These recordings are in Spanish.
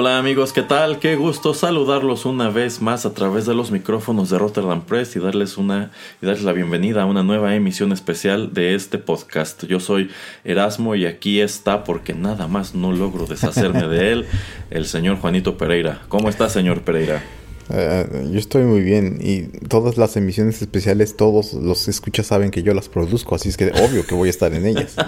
Hola amigos, ¿qué tal? Qué gusto saludarlos una vez más a través de los micrófonos de Rotterdam Press y darles una y darles la bienvenida a una nueva emisión especial de este podcast. Yo soy Erasmo y aquí está porque nada más no logro deshacerme de él, el señor Juanito Pereira. ¿Cómo está, señor Pereira? Uh, yo estoy muy bien y todas las emisiones especiales, todos los escuchas saben que yo las produzco, así es que obvio que voy a estar en ellas.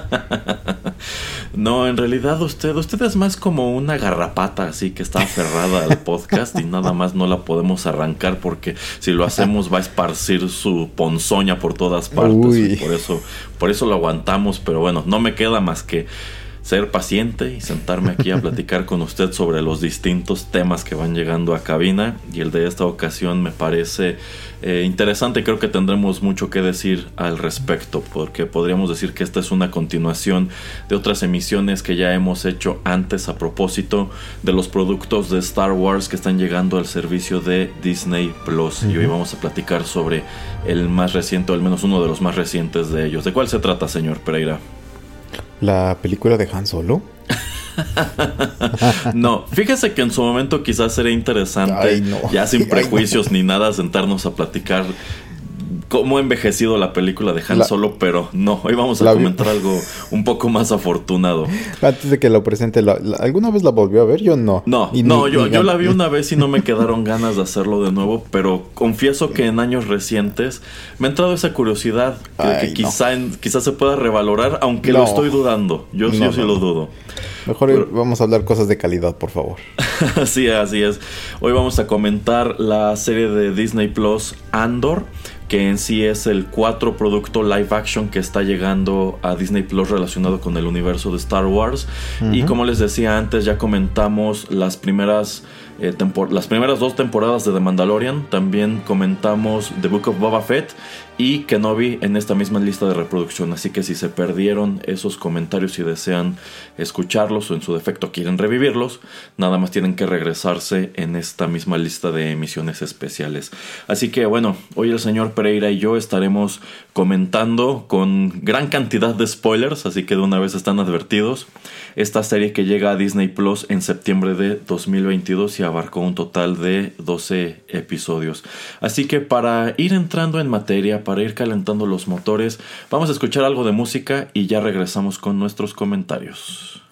No, en realidad usted, usted es más como una garrapata, así que está aferrada al podcast y nada más no la podemos arrancar porque si lo hacemos va a esparcir su ponzoña por todas partes. Por eso, por eso lo aguantamos, pero bueno, no me queda más que ser paciente y sentarme aquí a platicar con usted sobre los distintos temas que van llegando a cabina y el de esta ocasión me parece eh, interesante creo que tendremos mucho que decir al respecto porque podríamos decir que esta es una continuación de otras emisiones que ya hemos hecho antes a propósito de los productos de Star Wars que están llegando al servicio de Disney Plus y hoy vamos a platicar sobre el más reciente o al menos uno de los más recientes de ellos. ¿De cuál se trata señor Pereira? La película de Han Solo? no, fíjese que en su momento quizás sería interesante, ya sin prejuicios ni nada, sentarnos a platicar cómo ha envejecido la película de Han Solo, pero no, hoy vamos a comentar algo un poco más afortunado. Antes de que lo presente, ¿alguna vez la volvió a ver? Yo no. No, no, yo, yo la vi una vez y no me quedaron ganas de hacerlo de nuevo, pero confieso que en años recientes me ha entrado esa curiosidad que, quizá, quizá se pueda revalorar, aunque lo estoy dudando. Yo, sí lo dudo. Mejor vamos a hablar cosas de calidad, por favor. así así es. Hoy vamos a comentar la serie de Disney Plus Andor que en sí es el cuatro producto live action que está llegando a Disney Plus relacionado con el universo de Star Wars. Y como les decía antes, ya comentamos las primeras eh, las primeras dos temporadas de The Mandalorian. También comentamos The Book of Boba Fett y Kenobi en esta misma lista de reproducción. Así que si se perdieron esos comentarios y desean escucharlos o en su defecto quieren revivirlos, nada más tienen que regresarse en esta misma lista de emisiones especiales. Así que bueno, hoy el señor Pereira y yo estaremos comentando con gran cantidad de spoilers, así que de una vez están advertidos, esta serie que llega a Disney Plus en septiembre de 2022 y abarcó un total de 12 episodios. Así que para ir entrando en materia, para ir calentando los motores, vamos a escuchar algo de música y ya regresamos con nuestros comentarios.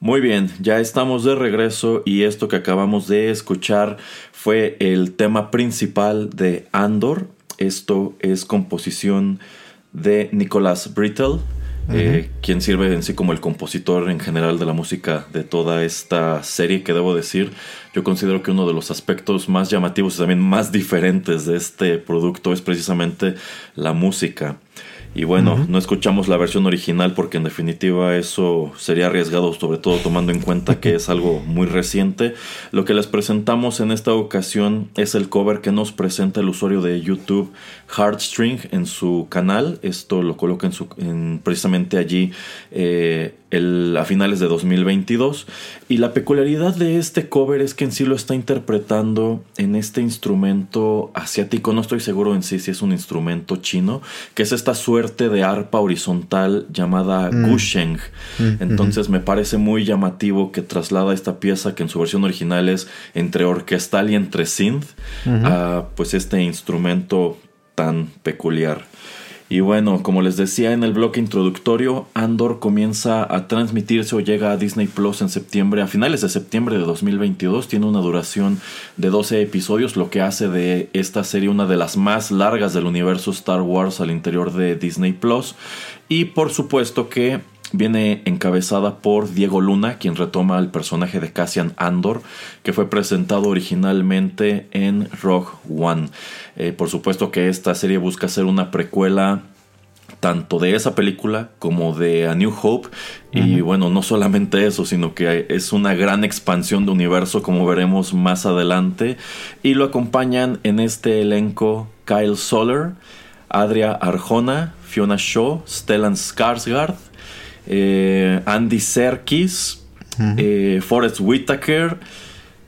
Muy bien, ya estamos de regreso y esto que acabamos de escuchar fue el tema principal de Andor. Esto es composición de Nicholas Brittle, eh, quien sirve en sí como el compositor en general de la música de toda esta serie que debo decir, yo considero que uno de los aspectos más llamativos y también más diferentes de este producto es precisamente la música. Y bueno, no escuchamos la versión original porque en definitiva eso sería arriesgado, sobre todo tomando en cuenta que es algo muy reciente. Lo que les presentamos en esta ocasión es el cover que nos presenta el usuario de YouTube Heartstring en su canal. Esto lo coloca en su, precisamente allí eh, a finales de 2022. Y la peculiaridad de este cover es que en sí lo está interpretando en este instrumento asiático. No estoy seguro en sí si es un instrumento chino, que es esta suerte de arpa horizontal llamada mm. gusheng. Mm, Entonces me parece muy llamativo que traslada esta pieza que en su versión original es entre orquestal y entre synth a pues este instrumento tan peculiar. Y bueno, como les decía en el bloque introductorio, Andor comienza a transmitirse o llega a Disney Plus en septiembre, a finales de septiembre de 2022. Tiene una duración de 12 episodios, lo que hace de esta serie una de las más largas del universo Star Wars al interior de Disney Plus. Y por supuesto que viene encabezada por Diego Luna, quien retoma el personaje de Cassian Andor, que fue presentado originalmente en Rogue One. Eh, por supuesto que esta serie busca ser una precuela tanto de esa película como de A New Hope. Y bueno, no solamente eso, sino que es una gran expansión de universo, como veremos más adelante. Y lo acompañan en este elenco Kyle Soller, Adria Arjona, Fiona Shaw, Stellan Skarsgård, eh, Andy Serkis, eh, Forrest Whitaker,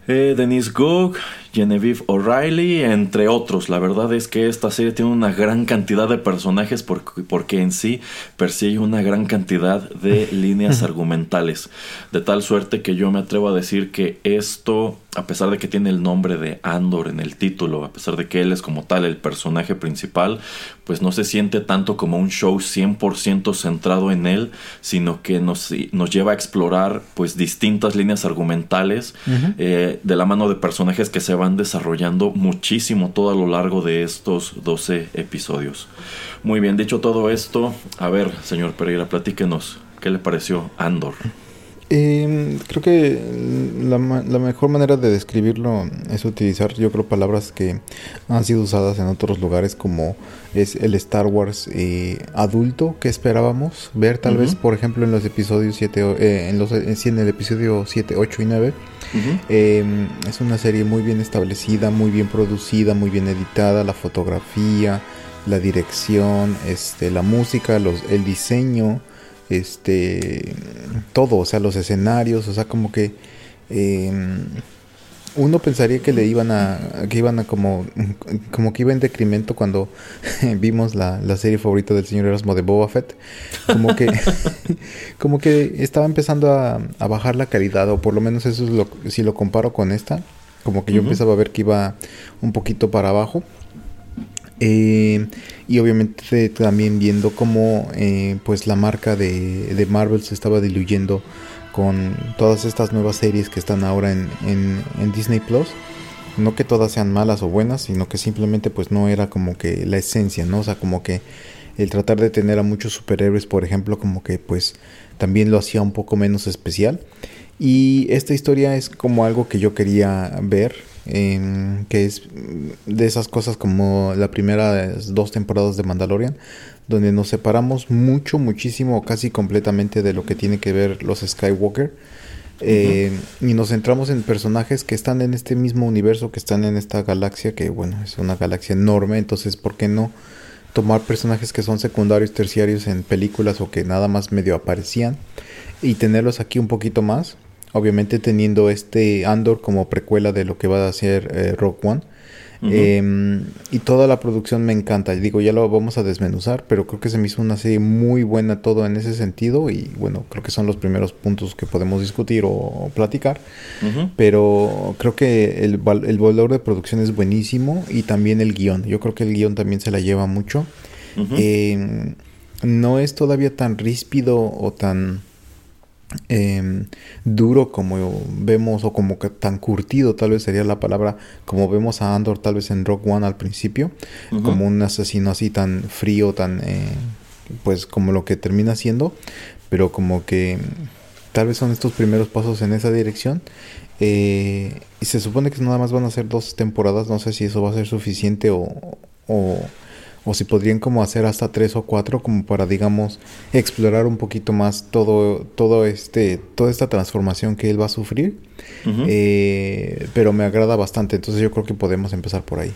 eh, Denise Goog, Genevieve O'Reilly, entre otros. La verdad es que esta serie tiene una gran cantidad de personajes porque, porque en sí persigue una gran cantidad de líneas argumentales. De tal suerte que yo me atrevo a decir que esto a pesar de que tiene el nombre de Andor en el título, a pesar de que él es como tal el personaje principal, pues no se siente tanto como un show 100% centrado en él, sino que nos, nos lleva a explorar pues distintas líneas argumentales eh, de la mano de personajes que se van desarrollando muchísimo todo a lo largo de estos 12 episodios. Muy bien, dicho todo esto, a ver, señor Pereira, platíquenos, ¿qué le pareció Andor? Eh, creo que la, la, mejor manera de describirlo es utilizar, yo creo, palabras que han sido usadas en otros lugares como es el Star Wars eh, adulto que esperábamos ver tal vez, por ejemplo, en los episodios 7, eh, en, los, en el episodio 7, 8 y 9. Em, es una serie muy bien establecida, muy bien producida, muy bien editada, la fotografía, la dirección, este, la música, los, el diseño este, todo, o sea, los escenarios, o sea, como que em, uno pensaría que le iban a, que iban a como, como que iba en decremento cuando vimos la, la serie favorita del señor Erasmo de Boba Fett, como que, como que estaba empezando a, a, bajar la calidad, o por lo menos eso es lo, si lo comparo con esta, como que yo empezaba a ver que iba un poquito para abajo. Eh, y obviamente también viendo cómo eh, pues la marca de, de, Marvel se estaba diluyendo con todas estas nuevas series que están ahora en, en, Disney Plus. No que todas sean malas o buenas, sino que simplemente pues no era como que la esencia, ¿no? O sea, como que el tratar de tener a muchos superhéroes, por ejemplo, como que pues también lo hacía un poco menos especial. Y esta historia es como algo que yo quería ver que es de esas cosas como la primera dos temporadas de Mandalorian, donde nos separamos mucho, muchísimo, casi completamente de lo que tiene que ver los Skywalker. Eh, y nos centramos en personajes que están en este mismo universo, que están en esta galaxia, que bueno, es una galaxia enorme, entonces, ¿por qué no tomar personajes que son secundarios, terciarios en películas o que nada más medio aparecían y tenerlos aquí un poquito más? Obviamente teniendo este Andor como precuela de lo que va a ser eh, Rock One. Em, y toda la producción me encanta. Digo, ya lo vamos a desmenuzar, pero creo que se me hizo una serie muy buena todo en ese sentido. Y bueno, creo que son los primeros puntos que podemos discutir o, platicar. Pero creo que el, el, valor de producción es buenísimo y también el guion. Yo creo que el guion también se la lleva mucho. Em, no es todavía tan ríspido o tan em, duro como vemos o como que tan curtido tal vez sería la palabra como vemos a Andor tal vez en Rock One al principio como un asesino así tan frío tan eh, pues como lo que termina siendo pero como que tal vez son estos primeros pasos en esa dirección eh, y se supone que nada más van a ser dos temporadas no sé si eso va a ser suficiente o, o o si podrían como hacer hasta tres o cuatro como para digamos explorar un poquito más todo todo este toda esta transformación que él va a sufrir. Eh, pero me agrada bastante entonces yo creo que podemos empezar por ahí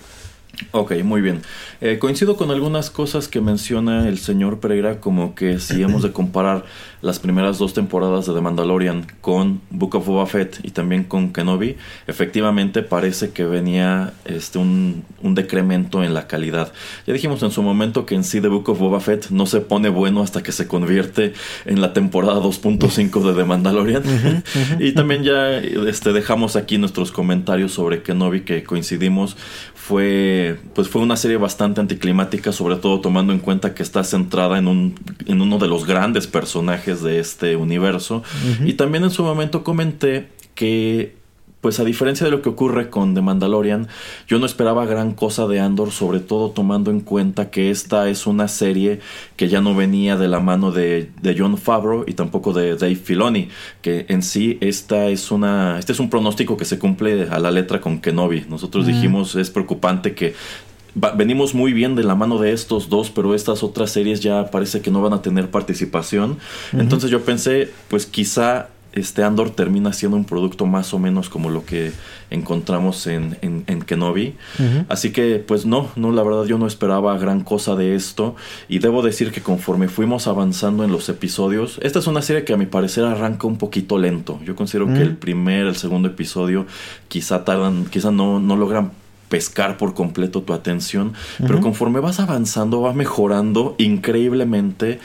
Ok, muy bien. Eh, coincido con algunas cosas que menciona el señor Pereira, como que si hemos de comparar las primeras dos temporadas de The Mandalorian con Book of Boba Fett y también con Kenobi, efectivamente parece que venía este, un, decremento en la calidad. Ya dijimos en su momento que en sí The Book of Boba Fett no se pone bueno hasta que se convierte en la temporada 2.5 de The Mandalorian. y también ya este, dejamos aquí nuestros comentarios sobre Kenobi que coincidimos fue pues fue una serie bastante anticlimática sobre todo tomando en cuenta que está centrada en un en uno de los grandes personajes de este universo. Y también en su momento comenté que pues a diferencia de lo que ocurre con The Mandalorian, yo no esperaba gran cosa de Andor, sobre todo tomando en cuenta que esta es una serie que ya no venía de la mano de, John Favreau y tampoco de Dave Filoni, que en sí esta es una, este es un pronóstico que se cumple a la letra con Kenobi. Nosotros dijimos es preocupante que venimos muy bien de la mano de estos dos, pero estas otras series ya parece que no van a tener participación. Entonces yo pensé, pues quizá este Andor termina siendo un producto más o menos como lo que encontramos en, en, Kenobi. Así que, pues no, no, la verdad yo no esperaba gran cosa de esto. Y debo decir que conforme fuimos avanzando en los episodios, esta es una serie que a mi parecer arranca un poquito lento. Yo considero que el primer, el segundo episodio quizá tardan, quizá no, no logran pescar por completo tu atención, pero conforme vas avanzando va mejorando increíblemente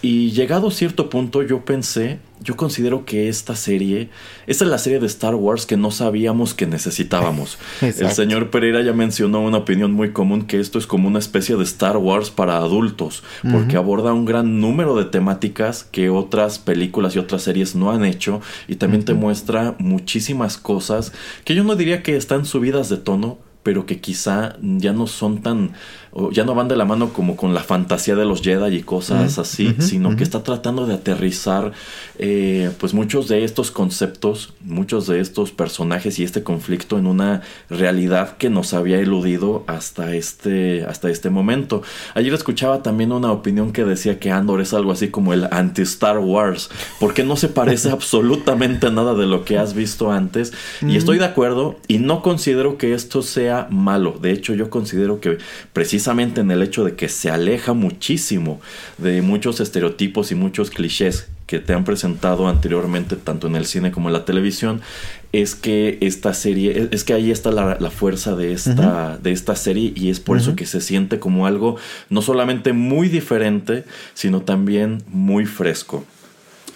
y llegado a cierto punto yo pensé, yo considero que esta serie, esta es la serie de Star Wars que no sabíamos que necesitábamos. El señor Pereira ya mencionó una opinión muy común que esto es como una especie de Star Wars para adultos, porque aborda un gran número de temáticas que otras películas y otras series no han hecho y también te muestra muchísimas cosas que yo no diría que están subidas de tono, pero que quizá ya no son tan ya no van de la mano como con la fantasía de los Jedi y cosas así, sino que está tratando de aterrizar eh, pues muchos de estos conceptos, muchos de estos personajes y este conflicto en una realidad que nos había eludido hasta este, hasta este momento. Ayer escuchaba también una opinión que decía que Andor es algo así como el anti-Star Wars, porque no se parece absolutamente a nada de lo que has visto antes. Y estoy de acuerdo y no considero que esto sea malo. De hecho, yo considero que precisamente precisamente en el hecho de que se aleja muchísimo de muchos estereotipos y muchos clichés que te han presentado anteriormente tanto en el cine como en la televisión es que esta serie es que ahí está la, fuerza de esta de esta serie y es por eso que se siente como algo no solamente muy diferente sino también muy fresco.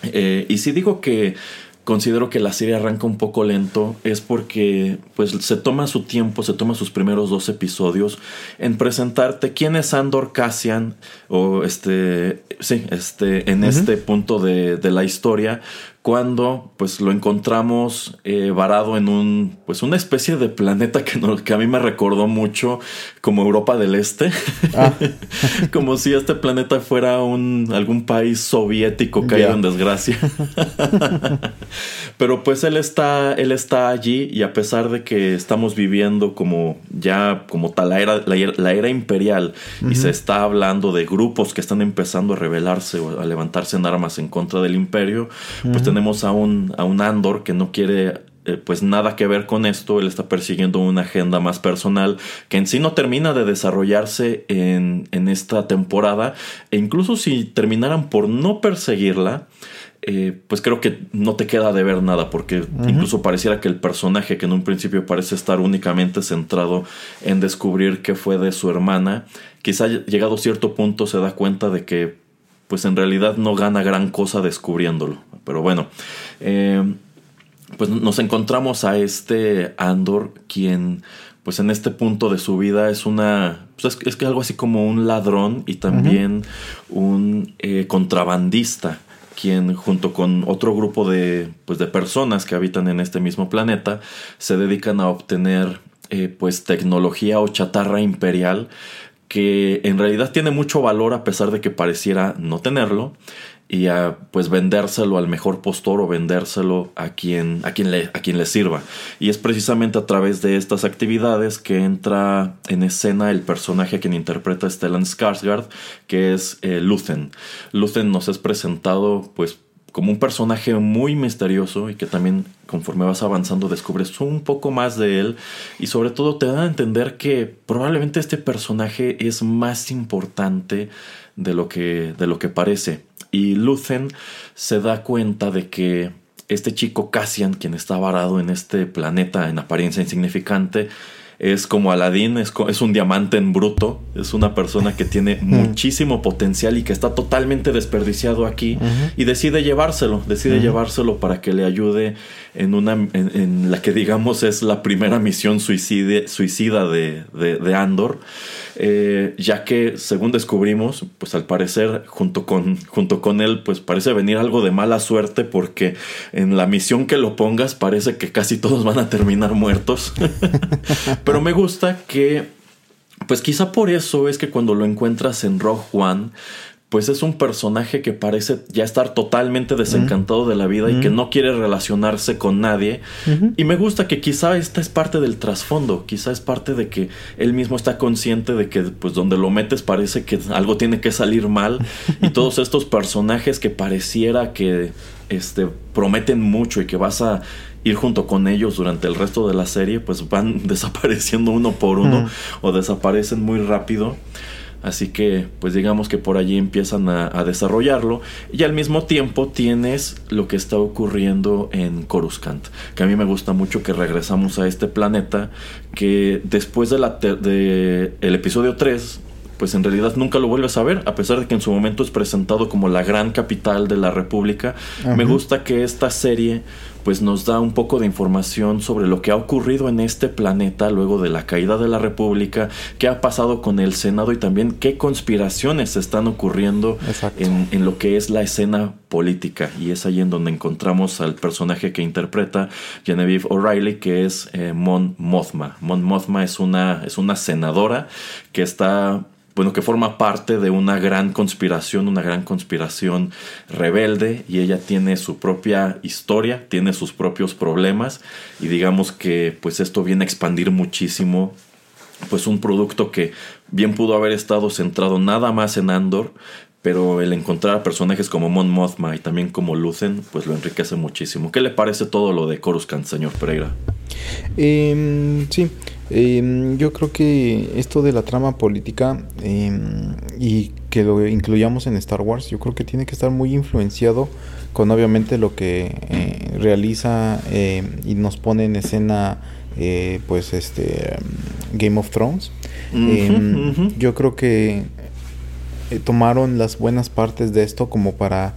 Eh, y si digo que considero que la serie arranca un poco lento es porque pues se toma su tiempo, se toma sus primeros dos episodios en presentarte quién es Andor Cassian o este sí, este en este punto de, de la historia cuando pues lo encontramos eh, varado en un pues una especie de planeta que, no, que a mí me recordó mucho como Europa del Este. Ah. como si este planeta fuera un algún país soviético caído en desgracia. Pero pues él está él está allí y a pesar de que estamos viviendo como ya como tal la era la, era imperial y se está hablando de grupos que están empezando a rebelarse o a levantarse en armas en contra del imperio pues tenemos a un, a un Andor que no quiere eh, pues nada que ver con esto, él está persiguiendo una agenda más personal que en sí no termina de desarrollarse en, en esta temporada. E incluso si terminaran por no perseguirla, eh, pues creo que no te queda de ver nada porque incluso pareciera que el personaje que en un principio parece estar únicamente centrado en descubrir qué fue de su hermana, quizá llegado a cierto punto se da cuenta de que pues en realidad no gana gran cosa descubriéndolo. Pero bueno, eh, pues nos encontramos a este Andor, quien pues en este punto de su vida es una, pues es, que algo así como un ladrón y también un eh, contrabandista quien junto con otro grupo de, pues, de personas que habitan en este mismo planeta se dedican a obtener eh, pues tecnología o chatarra imperial que en realidad tiene mucho valor a pesar de que pareciera no tenerlo y a pues vendérselo al mejor postor o vendérselo a quien a quien le a quien le sirva. Y es precisamente a través de estas actividades que entra en escena el personaje a quien interpreta Stellan Skarsgård que es eh, Luthen nos es presentado pues como un personaje muy misterioso y que también conforme vas avanzando descubres un poco más de él y sobre todo te dan a entender que probablemente este personaje es más importante de lo que, de lo que parece. Y Luthen se da cuenta de que este chico Cassian, quien está varado en este planeta en apariencia insignificante, es como Aladdin, es, es, un diamante en bruto, es una persona que tiene muchísimo potencial y que está totalmente desperdiciado aquí y decide llevárselo, decide llevárselo para que le ayude en una en, la que digamos es la primera misión suicida de, de, Andor, eh, ya que según descubrimos, pues al parecer junto con, junto con él, pues parece venir algo de mala suerte porque en la misión que lo pongas parece que casi todos van a terminar muertos. Pero me gusta que, pues quizá por eso es que cuando lo encuentras en Rogue One, pues es un personaje que parece ya estar totalmente desencantado de la vida y que no quiere relacionarse con nadie. Y me gusta que quizá esta es parte del trasfondo, quizá es parte de que él mismo está consciente de que pues donde lo metes parece que algo tiene que salir mal y todos estos personajes que pareciera que este prometen mucho y que vas a ir junto con ellos durante el resto de la serie, pues van desapareciendo uno por uno o desaparecen muy rápido. Así que, pues digamos que por allí empiezan a, desarrollarlo. Y al mismo tiempo tienes lo que está ocurriendo en Coruscant. Que a mí me gusta mucho que regresamos a este planeta. Que después de la de el episodio 3 pues en realidad nunca lo vuelves a ver, a pesar de que en su momento es presentado como la gran capital de la República. Me gusta que esta serie pues nos da un poco de información sobre lo que ha ocurrido en este planeta luego de la caída de la República, qué ha pasado con el Senado y también qué conspiraciones están ocurriendo en, lo que es la escena política. Y es ahí en donde encontramos al personaje que interpreta Genevieve O'Reilly, que es eh, Mon Mothma. Mon Mothma es una, es una senadora que está bueno, que forma parte de una gran conspiración, una gran conspiración rebelde y ella tiene su propia historia, tiene sus propios problemas y digamos que pues esto viene a expandir muchísimo pues un producto que bien pudo haber estado centrado nada más en Andor, pero el encontrar a personajes como Mon Mothma y también como Lucen, pues lo enriquece muchísimo. ¿Qué le parece todo lo de Coruscant, señor Pereira? Em, sí, em, yo creo que esto de la trama política em, y que lo incluyamos en Star Wars, yo creo que tiene que estar muy influenciado con obviamente lo que eh, realiza y nos pone en escena eh, pues este Game of Thrones. Yo creo que eh, tomaron las buenas partes de esto como para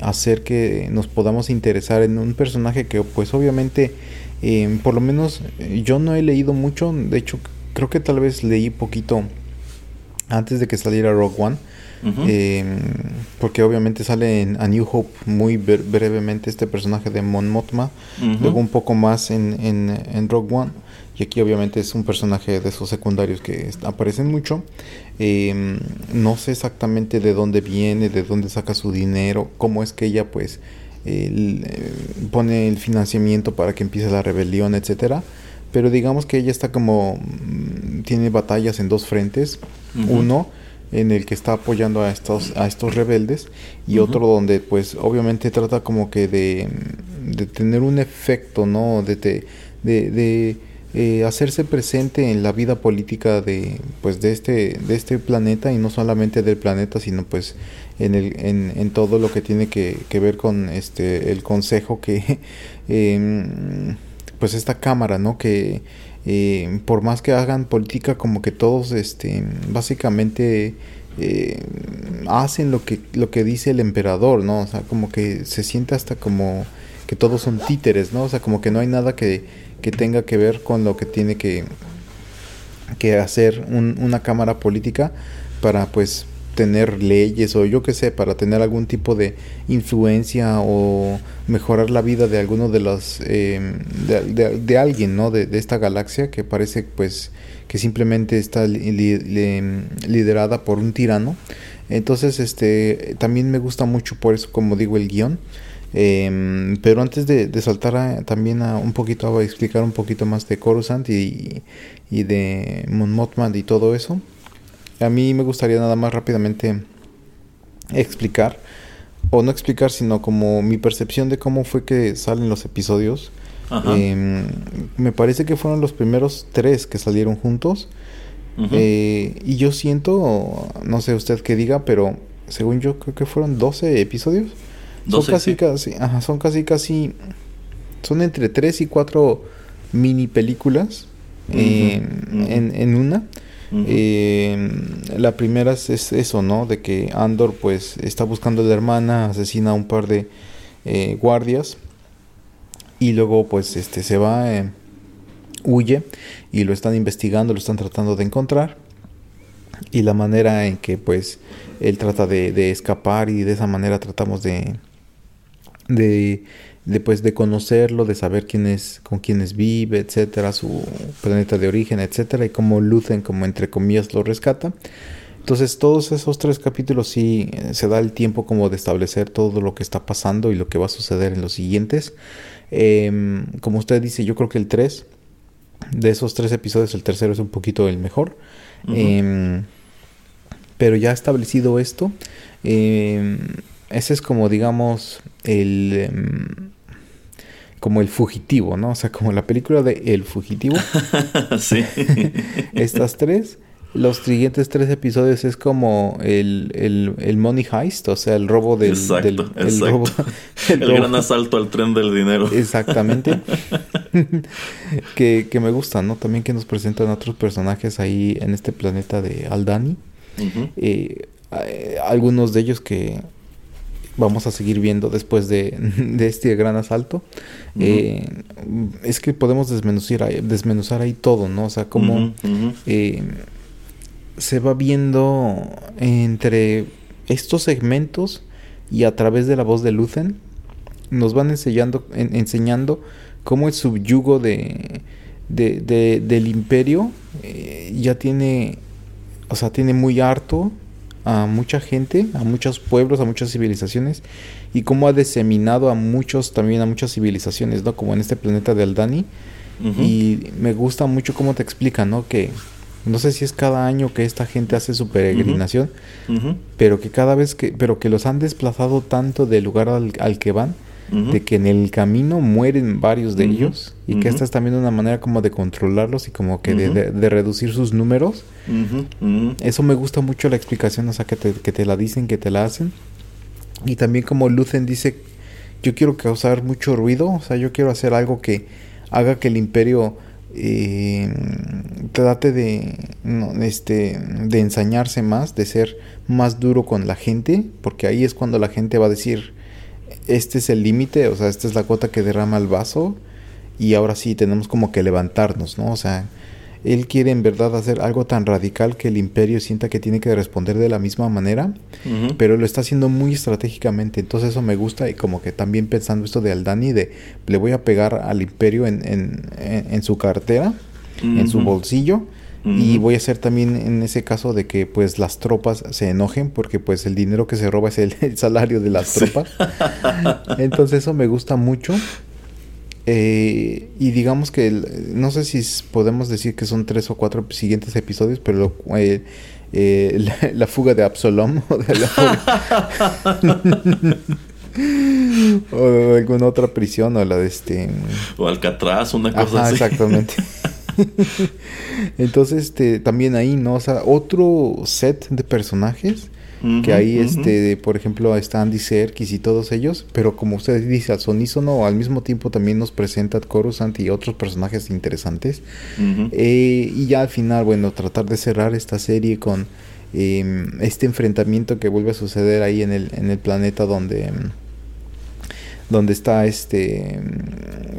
hacer que nos podamos interesar en un personaje que pues obviamente Em, por lo menos eh, yo no he leído mucho, de hecho creo que tal vez leí poquito antes de que saliera Rogue One. Em, porque obviamente sale en A New Hope muy brevemente este personaje de Mon Mothma, luego un poco más en, en, Rogue One, y aquí obviamente es un personaje de esos secundarios que aparecen mucho. Em, no sé exactamente de dónde viene, de dónde saca su dinero, cómo es que ella pues eh, pone el financiamiento para que empiece la rebelión, etcétera. Pero digamos que ella está como mm, tiene batallas en dos frentes, uno en el que está apoyando a estos a estos rebeldes y otro donde pues obviamente trata como que de, de tener un efecto, ¿no? De, de, de eh, hacerse presente en la vida política de pues de este de este planeta y no solamente del planeta sino pues en, el, en, en todo lo que tiene que, ver con este el consejo que em, pues esta cámara no que em, por más que hagan política como que todos este básicamente em, hacen lo que lo que dice el emperador no o sea como que se siente hasta como que todos son títeres no o sea como que no hay nada que, que tenga que ver con lo que tiene que que hacer un, una cámara política para pues tener leyes o yo qué sé, para tener algún tipo de influencia o mejorar la vida de alguno de los, em, de, alguien, ¿no? De, esta galaxia que parece pues que simplemente está liderada por un tirano. Entonces, este, también me gusta mucho por eso, como digo, el guion. Em, pero antes de, saltar también a un poquito a explicar un poquito más de Coruscant y, y de Mon Mothman y todo eso, a mí me gustaría nada más rápidamente explicar, o no explicar, sino como mi percepción de cómo fue que salen los episodios. Em, me parece que fueron los primeros tres que salieron juntos. Eh, y yo siento, no sé usted qué diga, pero según yo creo que fueron 12 episodios. Son casi, casi, ajá, son casi, casi, son entre 3 y 4 mini películas em, en, en, una. Eh, la primera es, eso, ¿no? De que Andor pues está buscando a la hermana, asesina a un par de eh, guardias y luego pues este se va, eh, huye y lo están investigando, lo están tratando de encontrar y la manera en que pues él trata de, de escapar y de esa manera tratamos de, de de, pues, de conocerlo, de saber quién es, con quiénes vive, etcétera, su planeta de origen, etcétera, y cómo Lucen, como entre comillas, lo rescata. Entonces, todos esos tres capítulos sí eh, se da el tiempo como de establecer todo lo que está pasando y lo que va a suceder en los siguientes. Em, como usted dice, yo creo que el 3, de esos tres episodios, el tercero es un poquito el mejor. Em, pero ya establecido esto, em, ese es como, digamos, el como el fugitivo, ¿no? O sea, como la película de El fugitivo. sí. Estas tres. Los siguientes tres episodios es como el, el, el money heist, o sea, el robo del... Exacto, el, Robo, el, gran asalto al tren del dinero. Exactamente. que, que, me gusta, ¿no? También que nos presentan otros personajes ahí en este planeta de Aldani. Eh, eh, algunos de ellos que vamos a seguir viendo después de, este gran asalto, eh, es que podemos desmenuzar ahí, desmenuzar ahí todo, ¿no? O sea, cómo eh, se va viendo entre estos segmentos y a través de la voz de Luthen, nos van enseñando, enseñando cómo el subyugo de, de, del imperio eh, ya tiene, o sea, tiene muy harto a mucha gente, a muchos pueblos, a muchas civilizaciones y cómo ha diseminado a muchos, también a muchas civilizaciones, ¿no? Como en este planeta de Aldani. Y me gusta mucho cómo te explica, ¿no? Que no sé si es cada año que esta gente hace su peregrinación, pero que cada vez que, pero que los han desplazado tanto del lugar al que van, de que en el camino mueren varios de ellos y que esta es también una manera como de controlarlos y como que de, reducir sus números. Eso me gusta mucho la explicación, o sea, que te, que te la dicen, que te la hacen. Y también como Lucen dice, yo quiero causar mucho ruido, o sea, yo quiero hacer algo que haga que el imperio eh, trate de, este, de ensañarse más, de ser más duro con la gente, porque ahí es cuando la gente va a decir, este es el límite, o sea, esta es la cuota que derrama el vaso y ahora sí tenemos como que levantarnos, ¿no? O sea, él quiere en verdad hacer algo tan radical que el imperio sienta que tiene que responder de la misma manera, pero lo está haciendo muy estratégicamente, entonces eso me gusta y como que también pensando esto de Aldani, de le voy a pegar al imperio en, en, en, su cartera, en su bolsillo, y voy a hacer también en ese caso de que pues las tropas se enojen porque pues el dinero que se roba es el, salario de las tropas. Entonces eso me gusta mucho. Eh, y digamos que no sé si podemos decir que son tres o cuatro siguientes episodios, pero eh, eh, la, fuga de Absalom o, de o alguna otra prisión o la de este o Alcatraz una cosa así exactamente Entonces, este, también ahí, ¿no? O sea, otro set de personajes. que ahí, este, por ejemplo, está Andy Serkis y todos ellos. Pero como usted dice, al sonísono, al mismo tiempo también nos presenta Coruscant y otros personajes interesantes. Eh, y ya al final, bueno, tratar de cerrar esta serie con em, este enfrentamiento que vuelve a suceder ahí en el, en el planeta donde donde está este,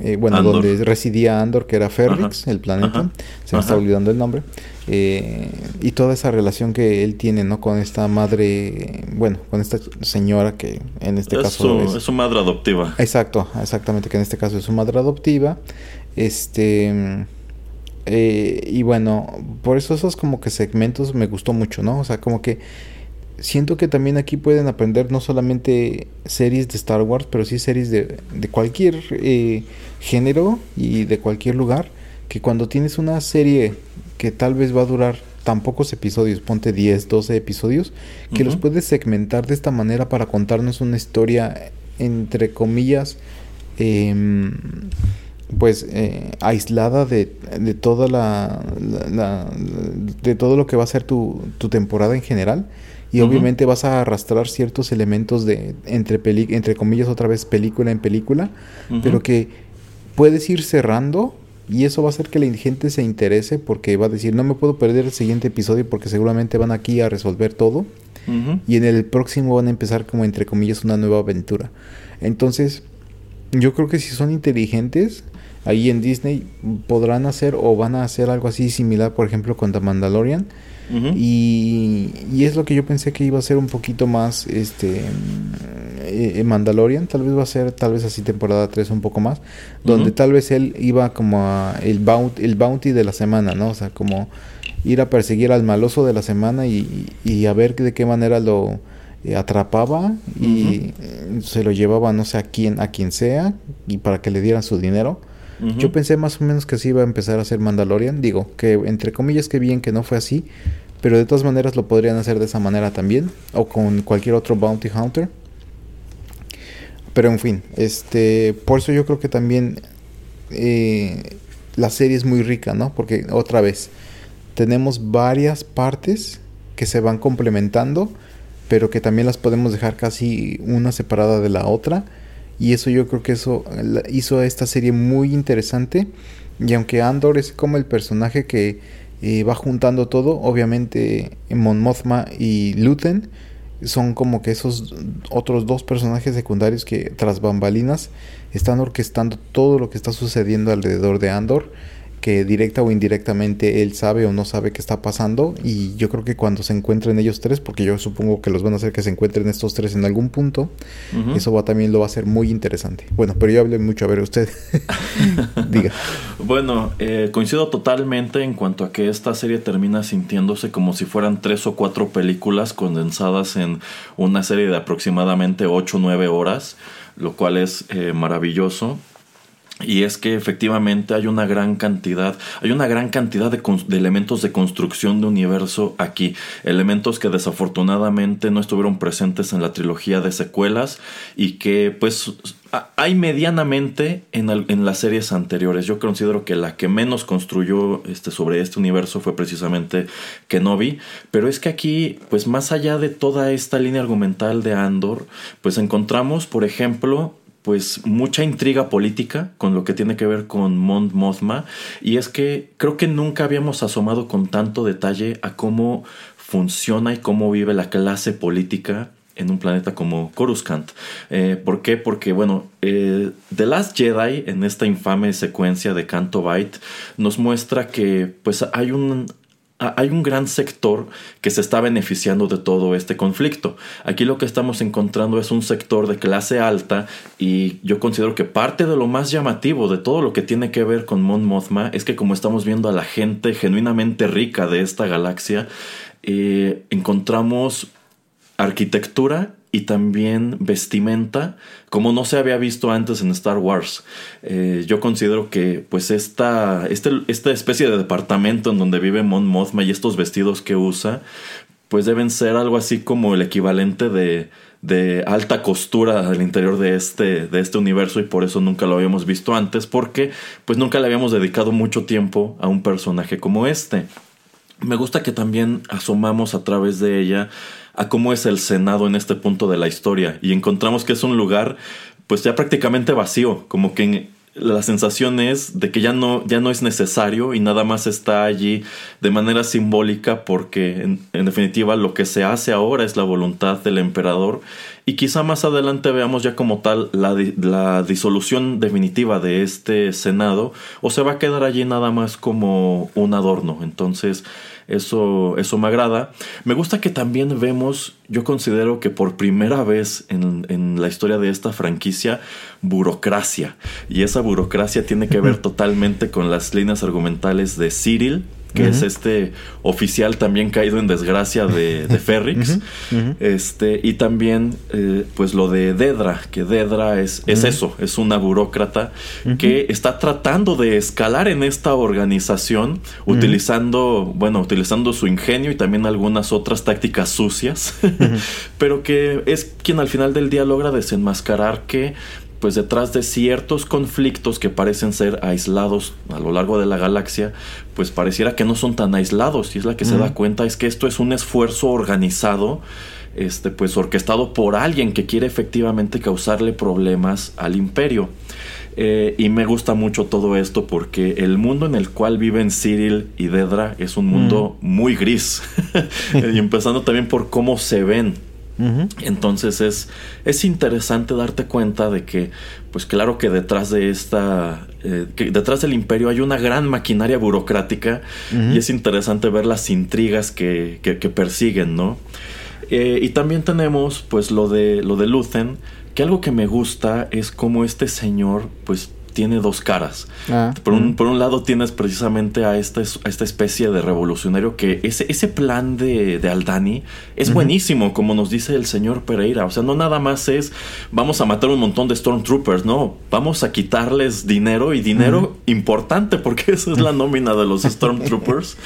eh, bueno, donde residía Andor, que era Ferrix, el planeta, se me está olvidando el nombre, eh, y toda esa relación que él tiene, ¿no? Con esta madre, bueno, con esta señora que en este caso es, es su madre adoptiva. Exacto, exactamente, que en este caso es su madre adoptiva, este... Eh, y bueno, por eso esos como que segmentos me gustó mucho, ¿no? O sea, como que siento que también aquí pueden aprender no solamente series de Star Wars, pero sí series de, de cualquier eh, género y de cualquier lugar, que cuando tienes una serie que tal vez va a durar tan pocos episodios, ponte 10, 12 episodios, que los puedes segmentar de esta manera para contarnos una historia, entre comillas, em, pues eh, aislada de, de toda la, de todo lo que va a ser tu, tu temporada en general y obviamente vas a arrastrar ciertos elementos de entre entre comillas otra vez película en película, pero que puedes ir cerrando y eso va a hacer que la gente se interese porque va a decir, no me puedo perder el siguiente episodio porque seguramente van aquí a resolver todo y en el próximo van a empezar como entre comillas una nueva aventura. Entonces, yo creo que si son inteligentes, ahí en Disney podrán hacer o van a hacer algo así similar, por ejemplo, con The Mandalorian y, es lo que yo pensé que iba a ser un poquito más este eh, Mandalorian, tal vez va a ser tal vez así temporada 3 un poco más, donde tal vez él iba como a el bounty, el bounty de la semana, ¿no? O sea, como ir a perseguir al maloso de la semana y, a ver de qué manera lo eh, atrapaba y se lo llevaba no sé a quién a quien sea y para que le dieran su dinero. Yo pensé más o menos que así iba a empezar a ser Mandalorian. Digo, que entre comillas que bien que no fue así. Pero de todas maneras lo podrían hacer de esa manera también. O con cualquier otro Bounty Hunter. Pero en fin, este, por eso yo creo que también eh, la serie es muy rica, ¿no? Porque otra vez, tenemos varias partes que se van complementando, pero que también las podemos dejar casi una separada de la otra y eso yo creo que eso hizo a esta serie muy interesante. Y aunque Andor es como el personaje que eh, va juntando todo, obviamente Mon y Luthen son como que esos otros dos personajes secundarios que tras bambalinas están orquestando todo lo que está sucediendo alrededor de Andor que directa o indirectamente él sabe o no sabe qué está pasando y yo creo que cuando se encuentren ellos tres, porque yo supongo que los van a hacer que se encuentren estos tres en algún punto, eso va, también lo va a hacer muy interesante. Bueno, pero yo hablé mucho, a ver usted, diga. Bueno, eh, coincido totalmente en cuanto a que esta serie termina sintiéndose como si fueran tres o cuatro películas condensadas en una serie de aproximadamente ocho o nueve horas, lo cual es eh, maravilloso. Y es que efectivamente hay una gran cantidad, hay una gran cantidad de, elementos de construcción de universo aquí, elementos que desafortunadamente no estuvieron presentes en la trilogía de secuelas y que pues hay medianamente en, en, las series anteriores. Yo considero que la que menos construyó este, sobre este universo fue precisamente Kenobi. Pero es que aquí, pues más allá de toda esta línea argumental de Andor, pues encontramos, por ejemplo, pues mucha intriga política con lo que tiene que ver con Mont Mothma y es que creo que nunca habíamos asomado con tanto detalle a cómo funciona y cómo vive la clase política en un planeta como Coruscant. Eh, ¿Por qué? Porque, bueno, eh, The Last Jedi, en esta infame secuencia de Canto Bight, nos muestra que pues hay un, hay un gran sector que se está beneficiando de todo este conflicto. Aquí lo que estamos encontrando es un sector de clase alta y yo considero que parte de lo más llamativo de todo lo que tiene que ver con Mon Mothma es que como estamos viendo a la gente genuinamente rica de esta galaxia, eh, encontramos arquitectura y también vestimenta como no se había visto antes en Star Wars. Eh, yo considero que pues esta, este, esta especie de departamento en donde vive Mon Mothma y estos vestidos que usa pues deben ser algo así como el equivalente de, de alta costura al interior de este, de este universo y por eso nunca lo habíamos visto antes porque pues nunca le habíamos dedicado mucho tiempo a un personaje como este. Me gusta que también asomamos a través de ella a cómo es el Senado en este punto de la historia y encontramos que es un lugar pues ya prácticamente vacío, como que la sensación es de que ya no, ya no es necesario y nada más está allí de manera simbólica porque en, definitiva lo que se hace ahora es la voluntad del emperador y quizá más adelante veamos ya como tal la, la, disolución definitiva de este Senado o se va a quedar allí nada más como un adorno. Entonces eso, eso me agrada. Me gusta que también vemos, yo considero que por primera vez en, en la historia de esta franquicia, burocracia. Y esa burocracia tiene que ver totalmente con las líneas argumentales de Cyril que es este oficial también caído en desgracia de, de Ferrix. Este, y también, eh, pues lo de Dedra, que Dedra es, es eso, es una burócrata que está tratando de escalar en esta organización, utilizando, bueno, utilizando su ingenio y también algunas otras tácticas sucias, pero que es quien al final del día logra desenmascarar que pues detrás de ciertos conflictos que parecen ser aislados a lo largo de la galaxia, pues pareciera que no son tan aislados. Y es la que se da cuenta es que esto es un esfuerzo organizado, este, pues orquestado por alguien que quiere efectivamente causarle problemas al imperio. Eh, y me gusta mucho todo esto porque el mundo en el cual viven Cyril y Dedra es un mundo muy gris. y empezando también por cómo se ven entonces es, es interesante darte cuenta de que, pues claro que detrás de esta, eh, que detrás del imperio hay una gran maquinaria burocrática y es interesante ver las intrigas que, que, persiguen, ¿no? Eh, y también tenemos pues lo de, lo de Luthen, que algo que me gusta es como este señor pues tiene dos caras. Ah, por, un, por, un, lado tienes precisamente a esta, a esta especie de revolucionario que ese, ese plan de, de Aldani es buenísimo, como nos dice el señor Pereira. O sea, no nada más es vamos a matar un montón de Stormtroopers, no, vamos a quitarles dinero y dinero importante porque esa es la nómina de los Stormtroopers.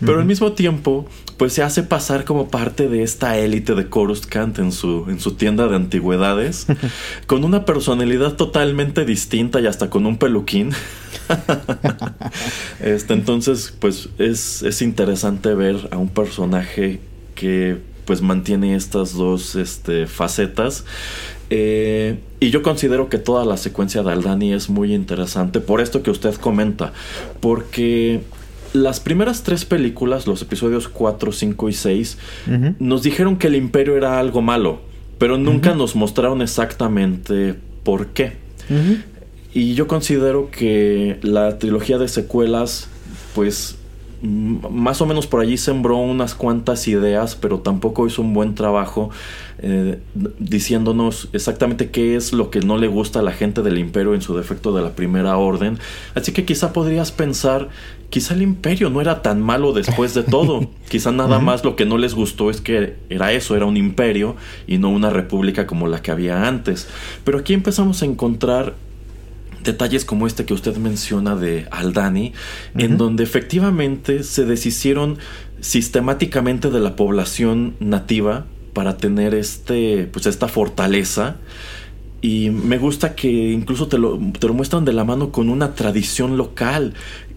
Pero al mismo tiempo pues se hace pasar como parte de esta élite de Coruscant en su, en su tienda de antigüedades, con una personalidad totalmente distinta y hasta con un peluquín. este, entonces, pues es, es interesante ver a un personaje que pues mantiene estas dos este, facetas. Eh, y yo considero que toda la secuencia de Aldani es muy interesante por esto que usted comenta, porque las primeras tres películas, los episodios 4, 5 y 6, nos dijeron que el imperio era algo malo, pero nunca nos mostraron exactamente por qué. Y yo considero que la trilogía de secuelas, pues más o menos por allí sembró unas cuantas ideas, pero tampoco hizo un buen trabajo eh, diciéndonos exactamente qué es lo que no le gusta a la gente del imperio en su defecto de la primera orden. Así que quizá podrías pensar, quizá el imperio no era tan malo después de todo. quizá nada más lo que no les gustó es que era eso, era un imperio y no una república como la que había antes. Pero aquí empezamos a encontrar detalles como este que usted menciona de Aldani, en donde efectivamente se deshicieron sistemáticamente de la población nativa para tener este, pues esta fortaleza. Y me gusta que incluso te lo, te lo muestran de la mano con una tradición local.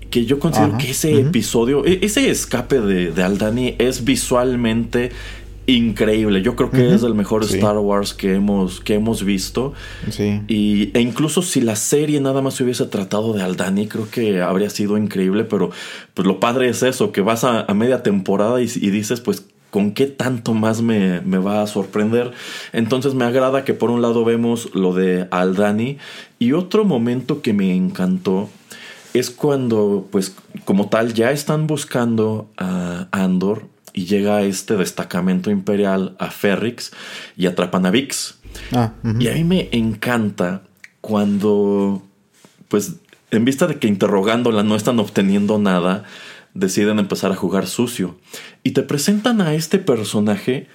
Que yo considero que ese episodio, e, ese escape de, de Aldani es visualmente increíble. Yo creo que es el mejor Star Wars que hemos, que hemos visto. Sí. Y, e incluso si la serie nada más se hubiese tratado de Aldani, creo que habría sido increíble. Pero pues lo padre es eso, que vas a, media temporada y, dices, pues, ¿con qué tanto más me, me, va a sorprender? Entonces me agrada que por un lado vemos lo de Aldani. Y otro momento que me encantó es cuando, pues, como tal, ya están buscando a Andor y llega este destacamento imperial a Ferrix y atrapan a Vix. Ah, y a mí me encanta cuando, pues, en vista de que interrogándola no están obteniendo nada, deciden empezar a jugar sucio. Y te presentan a este personaje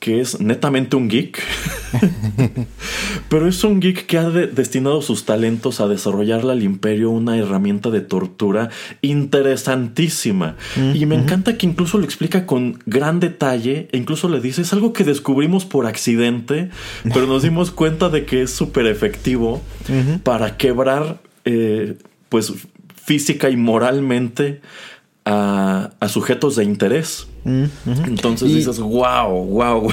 que es netamente un geek, pero es un geek que ha destinado sus talentos a desarrollarle al imperio una herramienta de tortura interesantísima. y me encanta que incluso lo explica con gran detalle e incluso le dice, es algo que descubrimos por accidente, pero nos dimos cuenta de que es súper efectivo para quebrar, eh, pues, física y moralmente a, sujetos de interés. Entonces dices, wow, wow, wow.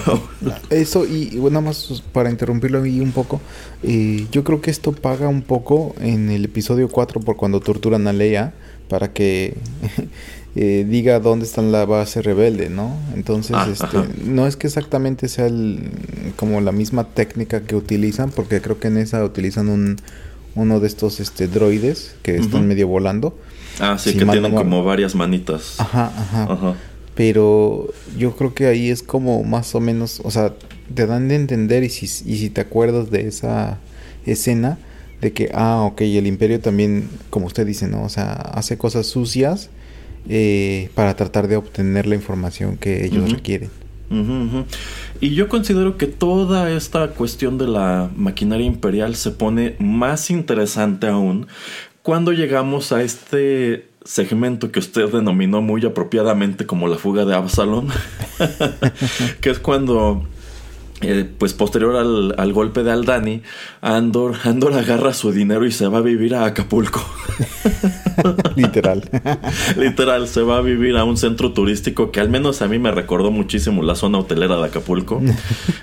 Eso, y bueno, nada más para interrumpirlo ahí un poco, eh, yo creo que esto paga un poco en el episodio 4 por cuando torturan a Leia para que eh, diga dónde está la base rebelde, ¿no? Entonces, Ah, este, no es que exactamente sea el, como la misma técnica que utilizan, porque creo que en esa utilizan un uno de estos este droides que están medio volando. Ah, sí, Si que tienen no- como varias manitas. Ajá, ajá. Ajá. Pero yo creo que ahí es como más o menos, o sea, te dan de entender y si, y si te acuerdas de esa escena, de que, ah, ok, el imperio también, como usted dice, ¿no? O sea, hace cosas sucias eh, para tratar de obtener la información que ellos requieren. Y yo considero que toda esta cuestión de la maquinaria imperial se pone más interesante aún cuando llegamos a este segmento que usted denominó muy apropiadamente como la fuga de Absalom, que es cuando, eh, pues posterior al, al golpe de Aldani, Andor, Andor agarra su dinero y se va a vivir a Acapulco. Literal. Literal, se va a vivir a un centro turístico que al menos a mí me recordó muchísimo la zona hotelera de Acapulco.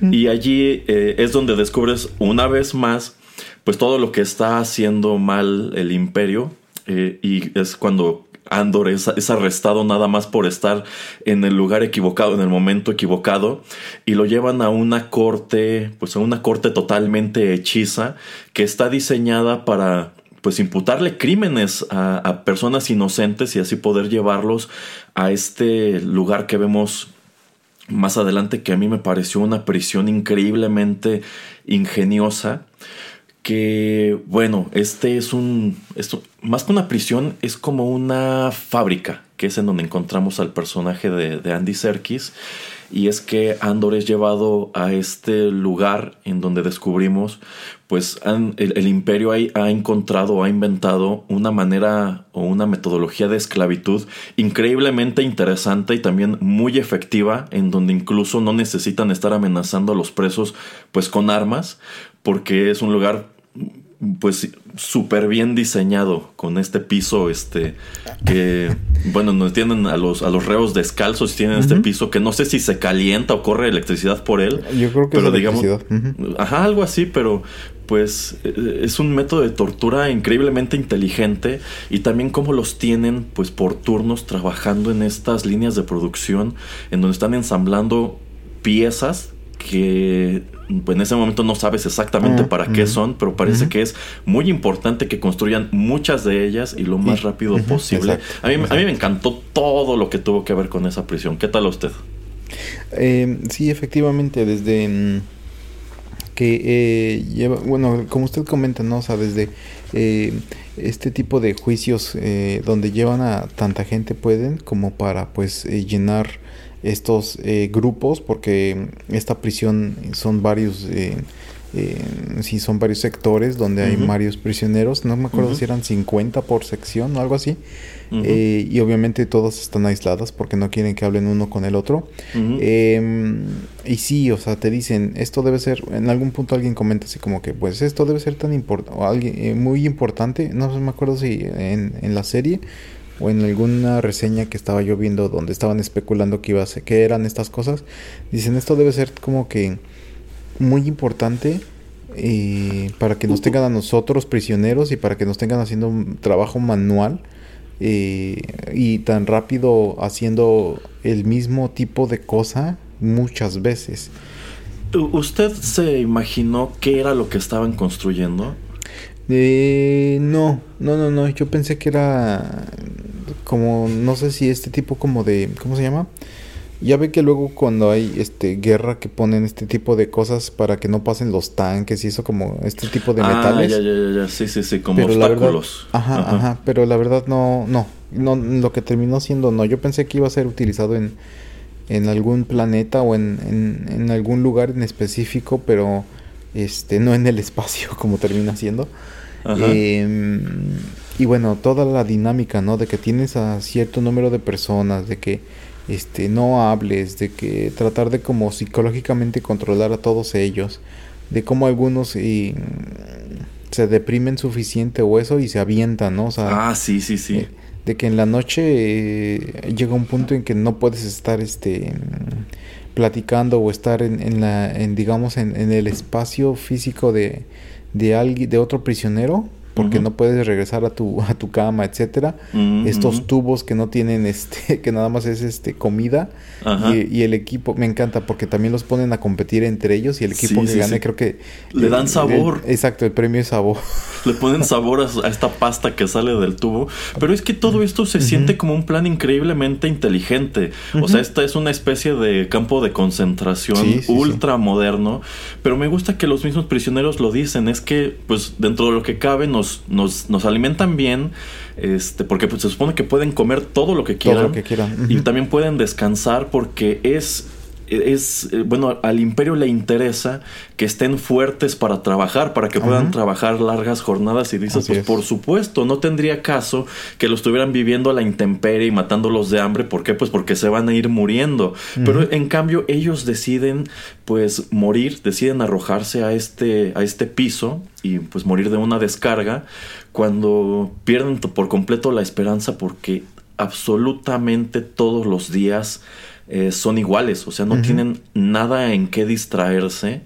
y allí eh, es donde descubres una vez más, pues todo lo que está haciendo mal el imperio. Eh, y es cuando Andor es, es arrestado nada más por estar en el lugar equivocado, en el momento equivocado, y lo llevan a una corte, pues a una corte totalmente hechiza, que está diseñada para pues imputarle crímenes a, a personas inocentes y así poder llevarlos a este lugar que vemos más adelante que a mí me pareció una prisión increíblemente ingeniosa que bueno este es un esto más que una prisión es como una fábrica que es en donde encontramos al personaje de, Andy Serkis. Y es que Andor es llevado a este lugar en donde descubrimos pues el imperio ha, ha encontrado ha inventado una manera o una metodología de esclavitud increíblemente interesante y también muy efectiva en donde incluso no necesitan estar amenazando a los presos pues con armas porque es un lugar pues súper bien diseñado con este piso este que bueno nos tienen a los a los reos descalzos tienen este piso que no sé si se calienta o corre electricidad por él Yo creo que pero es digamos ajá algo así pero pues eh, es un método de tortura increíblemente inteligente y también cómo los tienen pues por turnos trabajando en estas líneas de producción en donde están ensamblando piezas que pues, en ese momento no sabes exactamente Ah, para qué son, pero parece que es muy importante que construyan muchas de ellas y lo más Sí. rápido posible. exacto, a, mí, a mí me encantó todo lo que tuvo que ver con esa prisión. ¿Qué tal a usted? Eh, sí, efectivamente, desde mm, que eh, lleva, bueno, como usted comenta, ¿no? O sea, desde eh, este tipo de juicios eh, donde llevan a tanta gente pueden como para pues llenar estos eh, grupos porque esta prisión son varios eh, eh, sí son varios sectores donde hay varios prisioneros. No me acuerdo si eran 50 por sección o algo así. Eh, y obviamente todas están aisladas porque no quieren que hablen uno con el otro. Eh, y sí, o sea, te dicen, esto debe ser, en algún punto alguien comenta así como que, pues esto debe ser tan importante, o alguien eh, muy importante, no me acuerdo si en, en la serie o en alguna reseña que estaba yo viendo donde estaban especulando que iba a ser, que eran estas cosas, dicen, esto debe ser como que muy importante eh, para que nos tengan a nosotros prisioneros y para que nos tengan haciendo un trabajo manual eh, y tan rápido haciendo el mismo tipo de cosa muchas veces. ¿Usted se imaginó qué era lo que estaban construyendo? Eh, no, no, no, no, yo pensé que era como, no sé si este tipo como de, ¿cómo se llama? Ya ve que luego cuando hay este guerra que ponen este tipo de cosas para que no pasen los tanques y eso como este tipo de ah, metales. ya, ya, ya, ya, sí, sí, sí, como pero la verdad, obstáculos. ajá, ajá, pero la verdad no, no, no, lo que terminó siendo no. Yo pensé que iba a ser utilizado en, en algún planeta o en, en, en algún lugar en específico, pero este, no en el espacio como termina siendo. Em, y bueno, toda la dinámica, ¿no? De que tienes a cierto número de personas, de que este no hables, de que tratar de como psicológicamente controlar a todos ellos, de cómo algunos y, se deprimen suficiente o eso y se avientan, ¿no? O sea, ah, sí, sí, sí. eh, de que en la noche eh, llega un punto en que no puedes estar este platicando o estar en, en la en digamos en, en el espacio físico de de alguien de otro prisionero porque no puedes regresar a tu, a tu cama, etcétera. Estos tubos que no tienen este, que nada más es este comida. Y, el equipo, me encanta porque también los ponen a competir entre ellos y el equipo que gane creo que... Le dan sabor. exacto, el premio es sabor. Le ponen sabor a, esta pasta que sale del tubo. Pero es que todo esto se siente como un plan increíblemente inteligente. O sea, esta es una especie de campo de concentración ultra moderno. Pero me gusta que los mismos prisioneros lo dicen. Es que, pues, dentro de lo que cabe, nos, nos, nos alimentan bien. Este, porque pues, se supone que pueden comer todo lo que quieran. Todo lo que quieran. Y también pueden descansar porque es es, eh, bueno, al imperio le interesa que estén fuertes para trabajar, para que puedan trabajar largas jornadas y dices, pues por supuesto, no tendría caso que lo estuvieran viviendo a la intemperie y matándolos de hambre, ¿por qué? Pues porque se van a ir muriendo. Pero en cambio ellos deciden pues morir, deciden arrojarse a este, a este piso y pues morir de una descarga cuando pierden por completo la esperanza porque absolutamente todos los días eh, son iguales, o sea, no tienen nada en qué distraerse.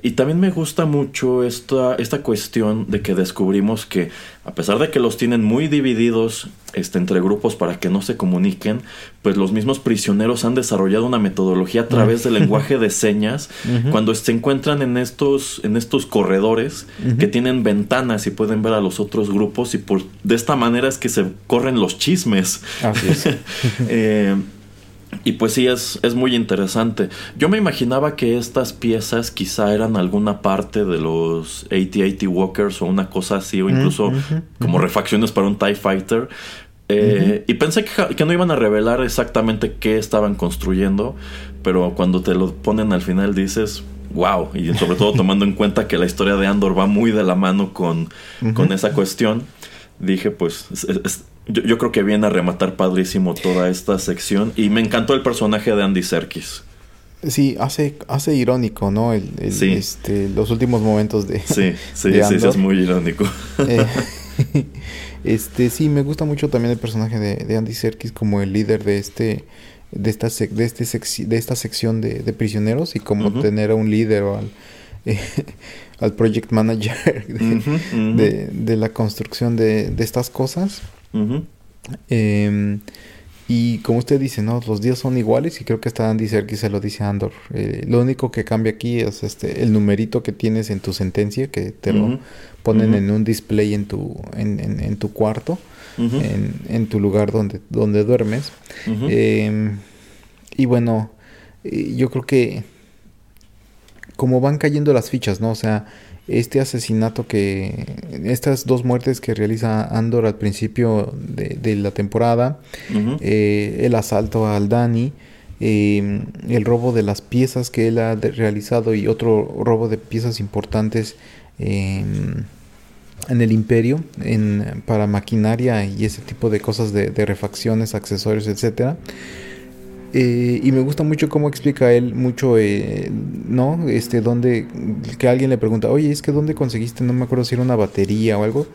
Y también me gusta mucho esta, esta cuestión de que descubrimos que, a pesar de que los tienen muy divididos este, entre grupos para que no se comuniquen, pues los mismos prisioneros han desarrollado una metodología a través del lenguaje de señas cuando se encuentran en estos, en estos corredores que tienen ventanas y pueden ver a los otros grupos y por, de esta manera es que se corren los chismes. Así es. eh, y pues sí, es, es muy interesante. Yo me imaginaba que estas piezas quizá eran alguna parte de los AT-AT Walkers o una cosa así, o incluso como refacciones para un TIE Fighter. Eh, y pensé que, que, no iban a revelar exactamente qué estaban construyendo, pero cuando te lo ponen al final dices, wow, y sobre todo tomando en cuenta que la historia de Andor va muy de la mano con, con esa cuestión, dije, pues es, yo, creo que viene a rematar padrísimo toda esta sección y me encantó el personaje de Andy Serkis. Sí, hace, hace irónico, ¿no? El, este, los últimos momentos de. Sí, sí, sí, es muy irónico. Eh, este, sí, me gusta mucho también el personaje de, Andy Serkis como el líder de este, de esta, de este de esta sección de, prisioneros y como tener a un líder o al, al project manager de, la construcción de, estas cosas. Em, y como usted dice, ¿no? Los días son iguales y creo que hasta Andy Serkis se lo dice a Andor. Eh, lo único que cambia aquí es este el numerito que tienes en tu sentencia, que te lo ponen en un display en tu, en, tu cuarto, en, tu lugar donde, donde duermes. Em, y bueno, eh, yo creo que como van cayendo las fichas, ¿no? O sea, este asesinato que, estas dos muertes que realiza Andor al principio de, la temporada, eh, el asalto al Dani, eh, el robo de las piezas que él ha realizado y otro robo de piezas importantes en el imperio en, para maquinaria y ese tipo de cosas de, de refacciones, accesorios, etcétera eh, y me gusta mucho cómo explica él mucho, eh, ¿no? Este, donde, que alguien le pregunta, oye, es que ¿dónde conseguiste? No me acuerdo si era una batería o algo.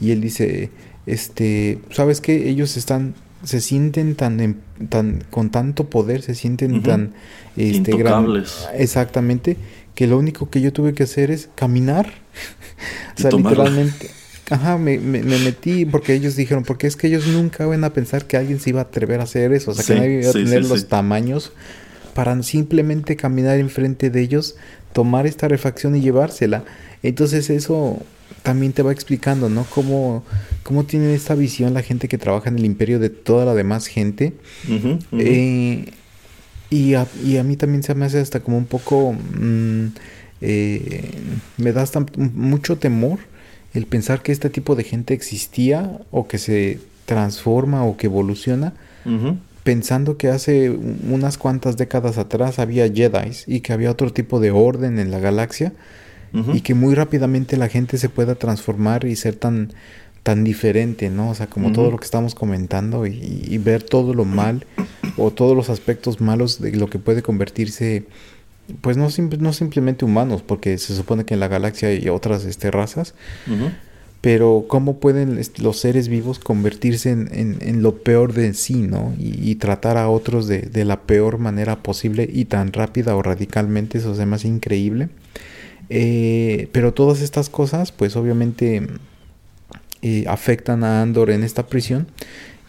Y él dice, este, ¿sabes qué? Ellos están, se sienten tan, tan con tanto poder, se sienten tan, este, exactamente, que lo único que yo tuve que hacer es caminar. o sea, literalmente. Ajá, me, me, metí porque ellos dijeron, porque es que ellos nunca van a pensar que alguien se iba a atrever a hacer eso, o sea, que nadie iba a tener los tamaños para simplemente caminar enfrente de ellos, tomar esta refacción y llevársela. Entonces eso también te va explicando, ¿no? Cómo, cómo tienen esta visión la gente que trabaja en el imperio de toda la demás gente. Eh, y, a, y, a, mí también se me hace hasta como un poco... Mm, eh, me da hasta mucho temor el pensar que este tipo de gente existía o que se transforma o que evoluciona, pensando que hace unas cuantas décadas atrás había Jedi y que había otro tipo de orden en la galaxia y que muy rápidamente la gente se pueda transformar y ser tan tan diferente, ¿no? O sea, como todo lo que estamos comentando y, ver todo lo mal o todos los aspectos malos de lo que puede convertirse pues no, no simplemente humanos, porque se supone que en la galaxia hay otras este, razas, pero cómo pueden los seres vivos convertirse en, lo peor de sí, ¿no? Y, tratar a otros de, la peor manera posible y tan rápida o radicalmente, eso es más increíble. Eh, pero todas estas cosas, pues obviamente eh, afectan a Andor en esta prisión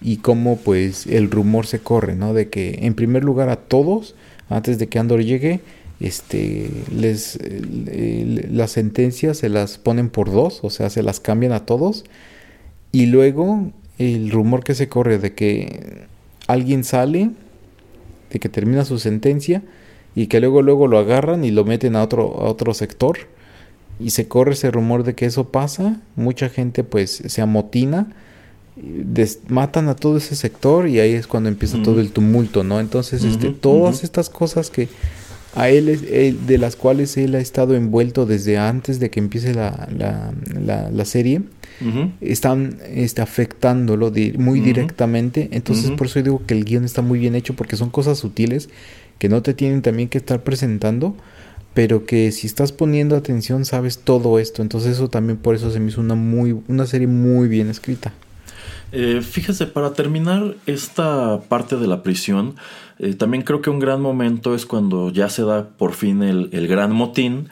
y cómo pues el rumor se corre, ¿no? De que en primer lugar a todos, antes de que Andor llegue, este, les, las sentencias se las ponen por dos, o sea, se las cambian a todos. Y luego el rumor que se corre de que alguien sale, de que termina su sentencia y que luego luego lo agarran y lo meten a otro, a otro sector. Y se corre ese rumor de que eso pasa, mucha gente pues se amotina, matan a todo ese sector y ahí es cuando empieza todo el tumulto, ¿no? Entonces, este, todas estas cosas que a él, de las cuales él ha estado envuelto desde antes de que empiece la, la, serie, están este, afectándolo muy directamente. Entonces, por eso digo que el guion está muy bien hecho, porque son cosas sutiles que no te tienen también que estar presentando, pero que si estás poniendo atención sabes todo esto. Entonces, eso también por eso se me hizo una, muy, una serie muy bien escrita. Eh, fíjese, para terminar esta parte de la prisión, eh, también creo que un gran momento es cuando ya se da por fin el, el, gran motín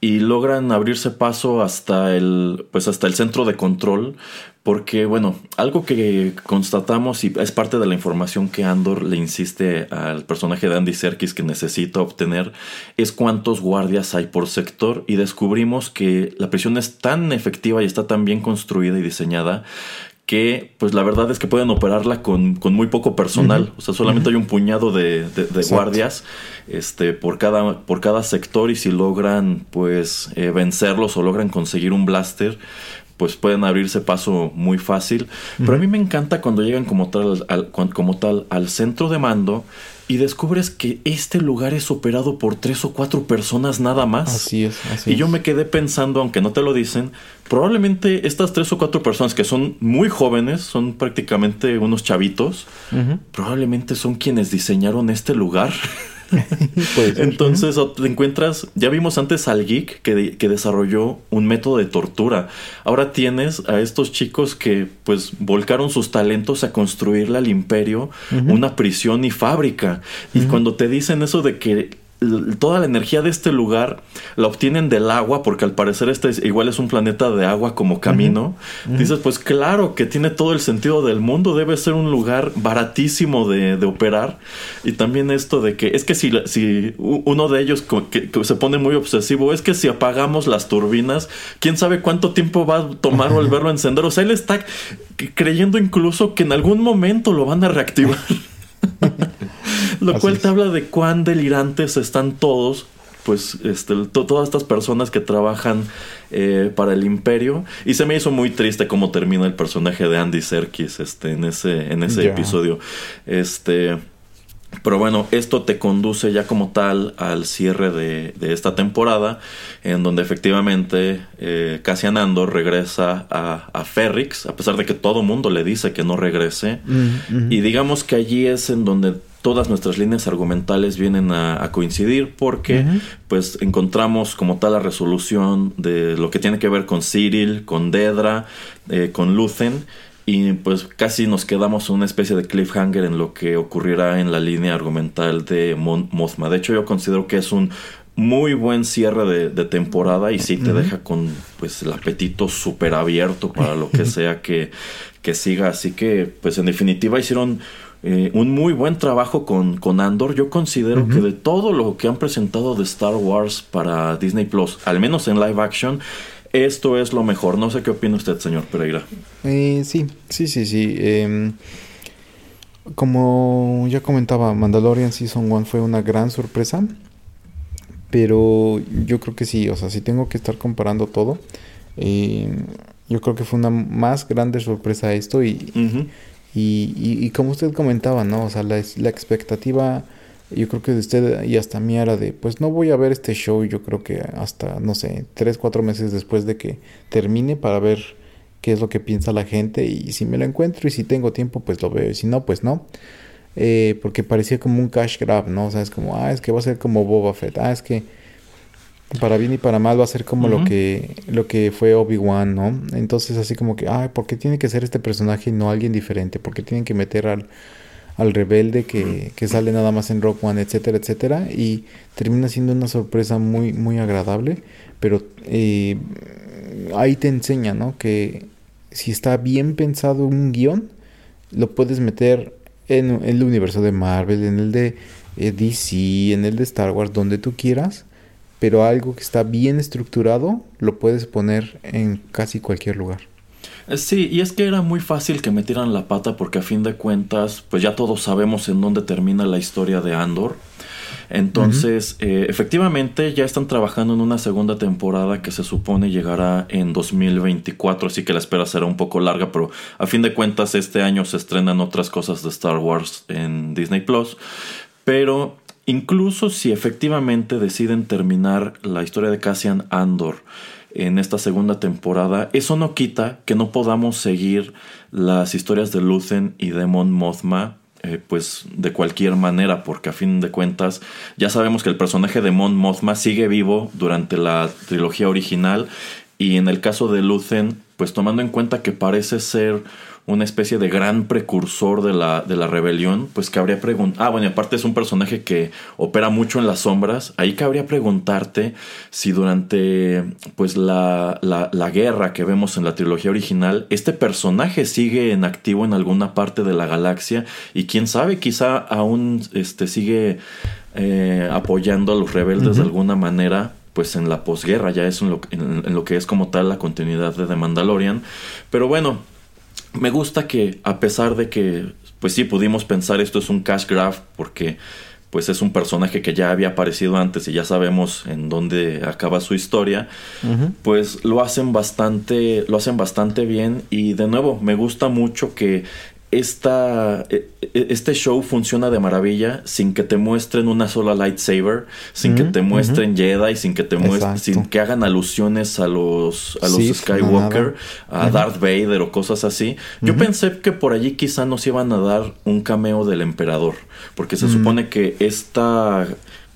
y logran abrirse paso hasta el, pues hasta el centro de control. Porque, bueno, algo que constatamos y es parte de la información que Andor le insiste al personaje de Andy Serkis que necesita obtener es cuántos guardias hay por sector y descubrimos que la prisión es tan efectiva y está tan bien construida y diseñada que pues la verdad es que pueden operarla con, muy poco personal. O sea, solamente hay un puñado de, guardias este, por, cada, por cada sector y si logran pues eh, vencerlos o logran conseguir un blaster, pues pueden abrirse paso muy fácil. Pero a mí me encanta cuando llegan como tal como tal al centro de mando y descubres que este lugar es operado por tres o cuatro personas nada más. Así es, así Y yo me quedé pensando, aunque no te lo dicen, probablemente estas tres o cuatro personas que son muy jóvenes, son prácticamente unos chavitos, probablemente son quienes diseñaron este lugar. Entonces te encuentras, ya vimos antes al geek que, que, desarrolló un método de tortura. Ahora tienes a estos chicos que pues volcaron sus talentos a construirle al imperio una prisión y fábrica. Y cuando te dicen eso de que toda la energía de este lugar la obtienen del agua, porque al parecer este igual es un planeta de agua como camino. Dices, pues claro que tiene todo el sentido del mundo, debe ser un lugar baratísimo de, operar. Y también esto de que es que si, si uno de ellos que, se pone muy obsesivo, es que si apagamos las turbinas, quién sabe cuánto tiempo va a tomar volverlo a encender. O sea, él está creyendo incluso que en algún momento lo van a reactivar. Lo cual te habla de cuán delirantes están todos pues este, todas estas personas que trabajan eh, para el imperio. Y se me hizo muy triste cómo termina el personaje de Andy Serkis este, en ese, en ese episodio. Este pero bueno, esto te conduce ya como tal al cierre de, esta temporada, en donde efectivamente eh, Cassian Andor regresa a, a, Ferrix, a pesar de que todo mundo le dice que no regrese. Mm, y digamos que allí es en donde todas nuestras líneas argumentales vienen a, coincidir porque pues encontramos como tal la resolución de lo que tiene que ver con Cyril, con Dedra, eh, con Luthen y pues casi nos quedamos en una especie de cliffhanger en lo que ocurrirá en la línea argumental de Mothma. De hecho yo considero que es un muy buen cierre de, temporada y sí te deja con pues el apetito súper abierto para lo que sea que, que siga. Así que pues en definitiva hicieron eh, un muy buen trabajo con, con Andor. Yo considero que de todo lo que han presentado de Star Wars para Disney Plus, al menos en live action, esto es lo mejor. No sé qué opina usted, señor Pereira. Eh, sí, sí, sí, sí. Em, como ya comentaba, Mandalorian Season 1 fue una gran sorpresa. Pero yo creo que sí, o sea, si tengo que estar comparando todo, em, yo creo que fue una más grande sorpresa esto y, y, y, como usted comentaba, ¿no? O sea, la, la, expectativa, yo creo que de usted y hasta mí era de, pues no voy a ver este show, yo creo que hasta, no sé, tres, cuatro meses después de que termine para ver qué es lo que piensa la gente y si me lo encuentro y si tengo tiempo, pues lo veo y si no, pues no. Eh, porque parecía como un cash grab, ¿no? O sea, es como, ah, es que va a ser como Boba Fett, ah, es que para bien y para mal va a ser como lo que lo que fue Obi-Wan, ¿no? Entonces así como que, ay, ¿por qué tiene que ser este personaje y no alguien diferente? ¿Por qué tienen que meter al, al rebelde que, que, sale nada más en Rock One, etcétera, etcétera? Y termina siendo una sorpresa muy, muy agradable, pero eh, ahí te enseña, ¿no? Que si está bien pensado un guion, lo puedes meter en, el universo de Marvel, en el de eh, DC, en el de Star Wars, donde tú quieras. Pero algo que está bien estructurado, lo puedes poner en casi cualquier lugar. Eh, sí, y es que era muy fácil que metieran la pata porque a fin de cuentas, pues ya todos sabemos en dónde termina la historia de Andor. Entonces, eh, efectivamente, ya están trabajando en una segunda temporada que se supone llegará en 2024, así que la espera será un poco larga, pero a fin de cuentas este año se estrenan otras cosas de Star Wars en Disney Plus. Pero incluso si efectivamente deciden terminar la historia de Cassian Andor en esta segunda temporada, eso no quita que no podamos seguir las historias de Luthen y de Mon Mothma eh, pues de cualquier manera, porque a fin de cuentas ya sabemos que el personaje de Mon Mothma sigue vivo durante la trilogía original y en el caso de Luthen, pues tomando en cuenta que parece ser una especie de gran precursor de la, de la rebelión, pues cabría preguntar, ah bueno, y aparte es un personaje que opera mucho en las sombras, ahí cabría preguntarte si durante pues la, la, la guerra que vemos en la trilogía original, este personaje sigue en activo en alguna parte de la galaxia y quién sabe, quizá aún este, sigue eh, apoyando a los rebeldes de alguna manera pues en la posguerra, ya es en lo, en lo, que es como tal la continuidad de The Mandalorian. Pero bueno, me gusta que a pesar de que, pues sí, pudimos pensar esto es un cash grab porque pues es un personaje que ya había aparecido antes y ya sabemos en dónde acaba su historia, pues lo hacen bastante, lo hacen bastante bien y de nuevo me gusta mucho que esta, e, e, este show funciona de maravilla sin que te muestren una sola lightsaber, sin que te muestren Jedi, sin que te muestren, sin que hagan alusiones a los, a los Skywalker, a Darth Vader o cosas así. Yo pensé que por allí quizá nos iban a dar un cameo del emperador, porque se supone que esta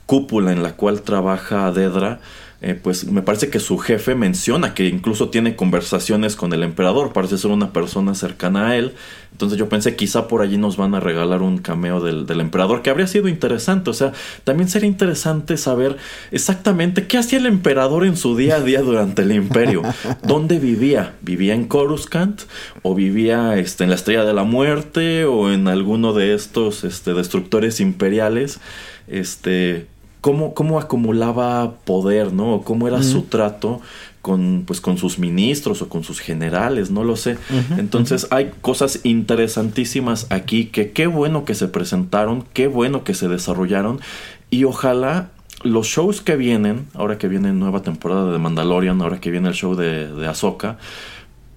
cúpula en la cual trabaja Dedra eh, pues me parece que su jefe menciona que incluso tiene conversaciones con el emperador, parece ser una persona cercana a él. Entonces yo pensé quizá por allí nos van a regalar un cameo del, emperador, que habría sido interesante. O sea, también sería interesante saber exactamente qué hacía el emperador en su día a día durante el imperio. ¿Dónde vivía? ¿Vivía en Coruscant? ¿O vivía este, en la Estrella de la Muerte? ¿O en alguno de estos este, destructores imperiales? Este, cómo, acumulaba poder, ¿no? Cómo era su trato con, pues, con sus ministros o con sus generales, no lo sé. Entonces hay cosas interesantísimas aquí que qué bueno que se presentaron, qué bueno que se desarrollaron y ojalá los shows que vienen, ahora que viene nueva temporada de Mandalorian, ahora que viene el show de, de Ahsoka,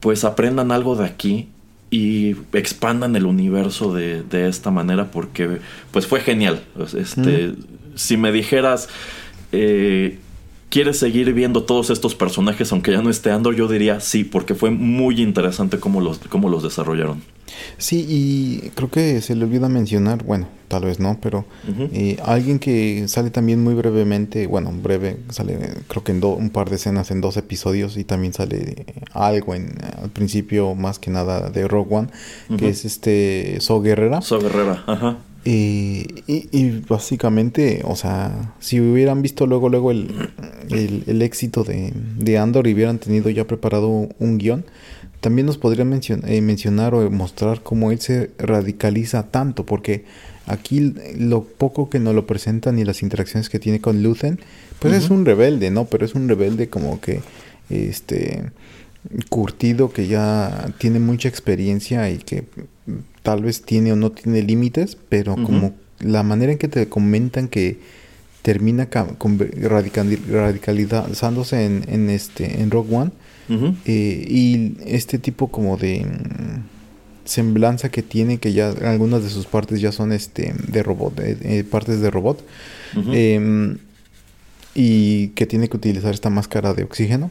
pues aprendan algo de aquí y expandan el universo de, de, esta manera porque pues fue genial. Este, si me dijeras, eh, ¿quieres seguir viendo todos estos personajes aunque ya no esté Andor? Yo diría sí, porque fue muy interesante cómo los, cómo los desarrollaron. Sí, y creo que se le olvida mencionar, bueno, tal vez no, pero eh, alguien que sale también muy brevemente, bueno, breve, sale creo que en un par de escenas en dos episodios y también sale algo en al principio más que nada de Rogue One, que es este So Guerrera. So Guerrera, ajá. Y, y, básicamente, o sea, si hubieran visto luego, luego el, el, éxito de, de, Andor y hubieran tenido ya preparado un guion, también nos podrían eh, mencionar o mostrar cómo él se radicaliza tanto, porque aquí lo poco que nos lo presentan y las interacciones que tiene con Luthen, pues es un rebelde, ¿no? Pero es un rebelde como que, este, curtido, que ya tiene mucha experiencia y que tal vez tiene o no tiene límites, pero como la manera en que te comentan que termina con radicalizándose en, en, este en Rogue One eh, y este tipo como de mm, semblanza que tiene que ya algunas de sus partes ya son este de robot eh, partes de robot em, y que tiene que utilizar esta máscara de oxígeno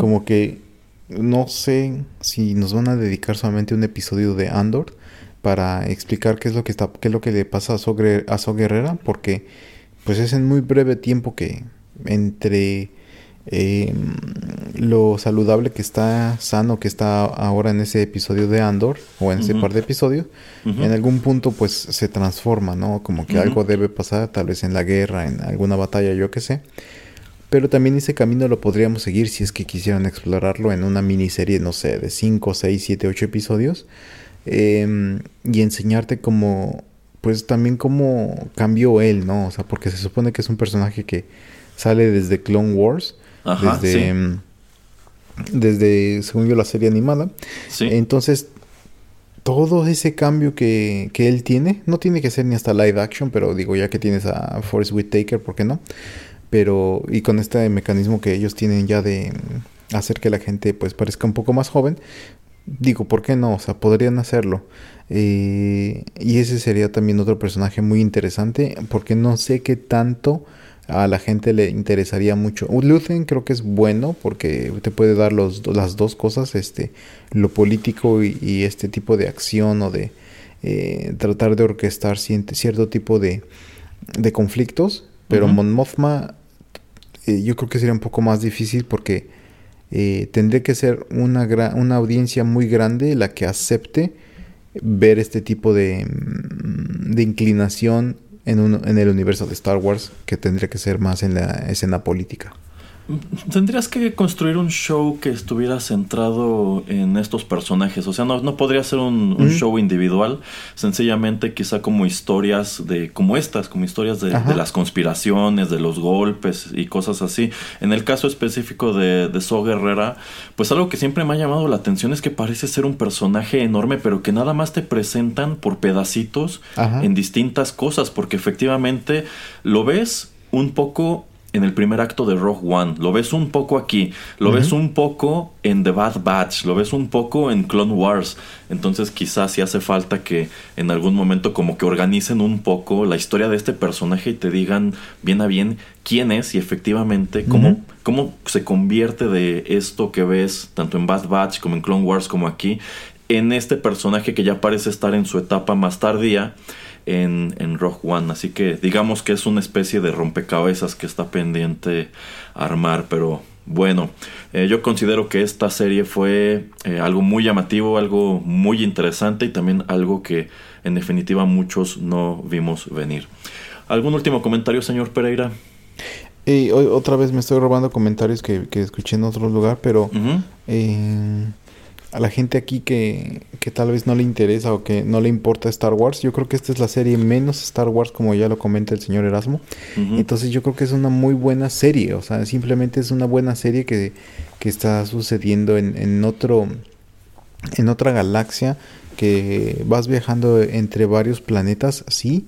como que no sé si nos van a dedicar solamente un episodio de Andor para explicar qué es lo que está, qué es lo que le pasa a So, a Guerrera, porque pues es en muy breve tiempo que entre em, lo saludable que está, sano que está ahora en ese episodio de Andor, o en ese par de episodios, en algún punto pues se transforma, ¿no? Como que algo debe pasar, tal vez en la guerra, en alguna batalla, yo qué sé. pero también ese camino lo podríamos seguir si es que quisieran explorarlo en una miniserie, no sé, de 5, 6, 7, 8 episodios. Em, y enseñarte cómo, pues también cómo cambió él, ¿no? O sea, porque se supone que es un personaje que sale desde Clone Wars, desde, em, desde, según yo, la serie animada. Entonces, todo ese cambio que, que, él tiene, no tiene que ser ni hasta live action, pero digo, ya que tienes a Forrest Whitaker, ¿por qué no? Pero, y con este mecanismo que ellos tienen ya de hacer que la gente pues parezca un poco más joven, digo, ¿por qué no? O sea, podrían hacerlo. Eh, y ese sería también otro personaje muy interesante, porque no sé qué tanto a la gente le interesaría mucho. Luthen creo que es bueno porque te puede dar los, las dos cosas, este, lo político y, este tipo de acción o de eh, tratar de orquestar cierto tipo de, de conflictos. Pero Mon Mothma eh, yo creo que sería un poco más difícil porque eh, tendría que ser una, una audiencia muy grande la que acepte ver este tipo de, mm, de inclinación en, un, en el universo de Star Wars que tendría que ser más en la escena política. Tendrías que construir un show que estuviera centrado en estos personajes. O sea, no, no podría ser un, show individual. Sencillamente, quizá como historias de. como estas, como historias de, las conspiraciones, de los golpes y cosas así. En el caso específico de, de So Guerrera, pues algo que siempre me ha llamado la atención es que parece ser un personaje enorme, pero que nada más te presentan por pedacitos en distintas cosas. Porque efectivamente lo ves un poco en el primer acto de Rogue One, lo ves un poco aquí, lo ves un poco en The Bad Batch, lo ves un poco en Clone Wars, entonces quizás sí hace falta que en algún momento como que organicen un poco la historia de este personaje y te digan bien a bien quién es y efectivamente cómo, cómo se convierte de esto que ves tanto en Bad Batch como en Clone Wars como aquí en este personaje que ya parece estar en su etapa más tardía en, en Rogue One. Así que digamos que es una especie de rompecabezas que está pendiente armar, pero bueno, eh, yo considero que esta serie fue eh, algo muy llamativo, algo muy interesante y también algo que en definitiva muchos no vimos venir. ¿Algún último comentario, señor Pereira? Y otra vez me estoy robando comentarios que, escuché en otro lugar, pero a la gente aquí que, que, tal vez no le interesa o que no le importa Star Wars, yo creo que esta es la serie menos Star Wars, como ya lo comenta el señor Erasmo. Entonces yo creo que es una muy buena serie, o sea, simplemente es una buena serie que, que está sucediendo en, en, otro, en otra galaxia, que vas viajando entre varios planetas, sí,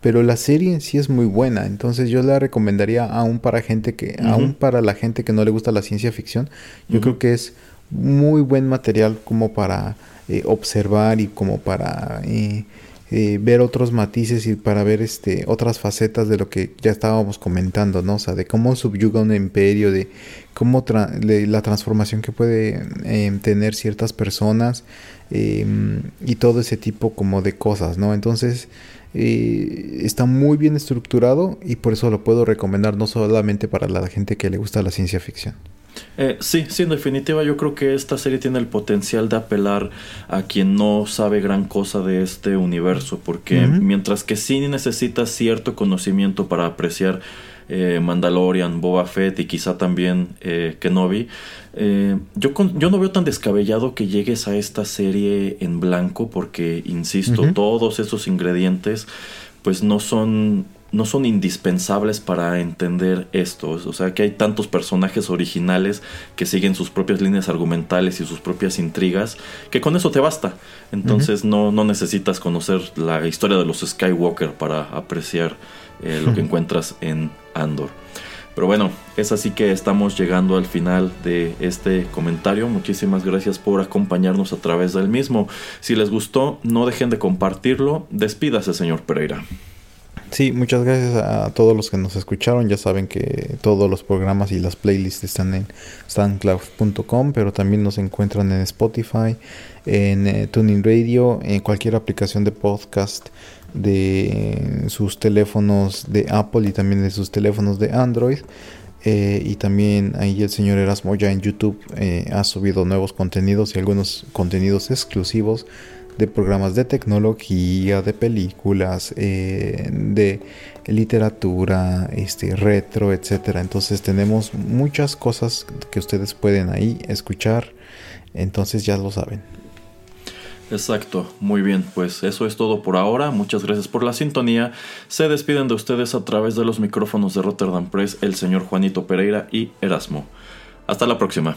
pero la serie en sí es muy buena, entonces yo la recomendaría aún para gente que, aún para la gente que no le gusta la ciencia ficción, yo creo que es muy buen material como para eh, observar y como para eh, eh, ver otros matices y para ver este otras facetas de lo que ya estábamos comentando, ¿no? Sea, de cómo subyuga un imperio, de cómo la transformación que puede em, tener ciertas personas em, y todo ese tipo como de cosas, ¿no? Entonces está muy bien estructurado y por eso lo puedo recomendar no solamente para la gente que le gusta la ciencia ficción. Eh, sí, sí, en definitiva yo creo que esta serie tiene el potencial de apelar a quien no sabe gran cosa de este universo, porque mientras que sí necesita cierto conocimiento para apreciar eh, Mandalorian, Boba Fett y quizá también eh, Kenobi, eh, yo, yo no veo tan descabellado que llegues a esta serie en blanco, porque, insisto, todos esos ingredientes pues no son no son indispensables para entender esto. O sea, que hay tantos personajes originales que siguen sus propias líneas argumentales y sus propias intrigas, que con eso te basta. Entonces no, no, necesitas conocer la historia de los Skywalker para apreciar eh, lo que encuentras en Andor. Pero bueno, es así que estamos llegando al final de este comentario. Muchísimas gracias por acompañarnos a través del mismo. Si les gustó, no dejen de compartirlo. Despídase, señor Pereira. Sí, muchas gracias a todos los que nos escucharon. Ya saben que todos los programas y las playlists están en soundcloud.com, pero también nos encuentran en Spotify, en eh, Tuning Radio, en cualquier aplicación de podcast de sus teléfonos de Apple y también de sus teléfonos de Android. Eh, y también ahí el señor Erasmo ya en YouTube eh, ha subido nuevos contenidos y algunos contenidos exclusivos de programas de tecnología, de películas, eh, de literatura, este, retro, etcétera. Entonces tenemos muchas cosas que ustedes pueden ahí escuchar. Entonces ya lo saben. Exacto, muy bien, pues eso es todo por ahora, muchas gracias por la sintonía, se despiden de ustedes a través de los micrófonos de Rotterdam Press el señor Juanito Pereira y Erasmo. Hasta la próxima.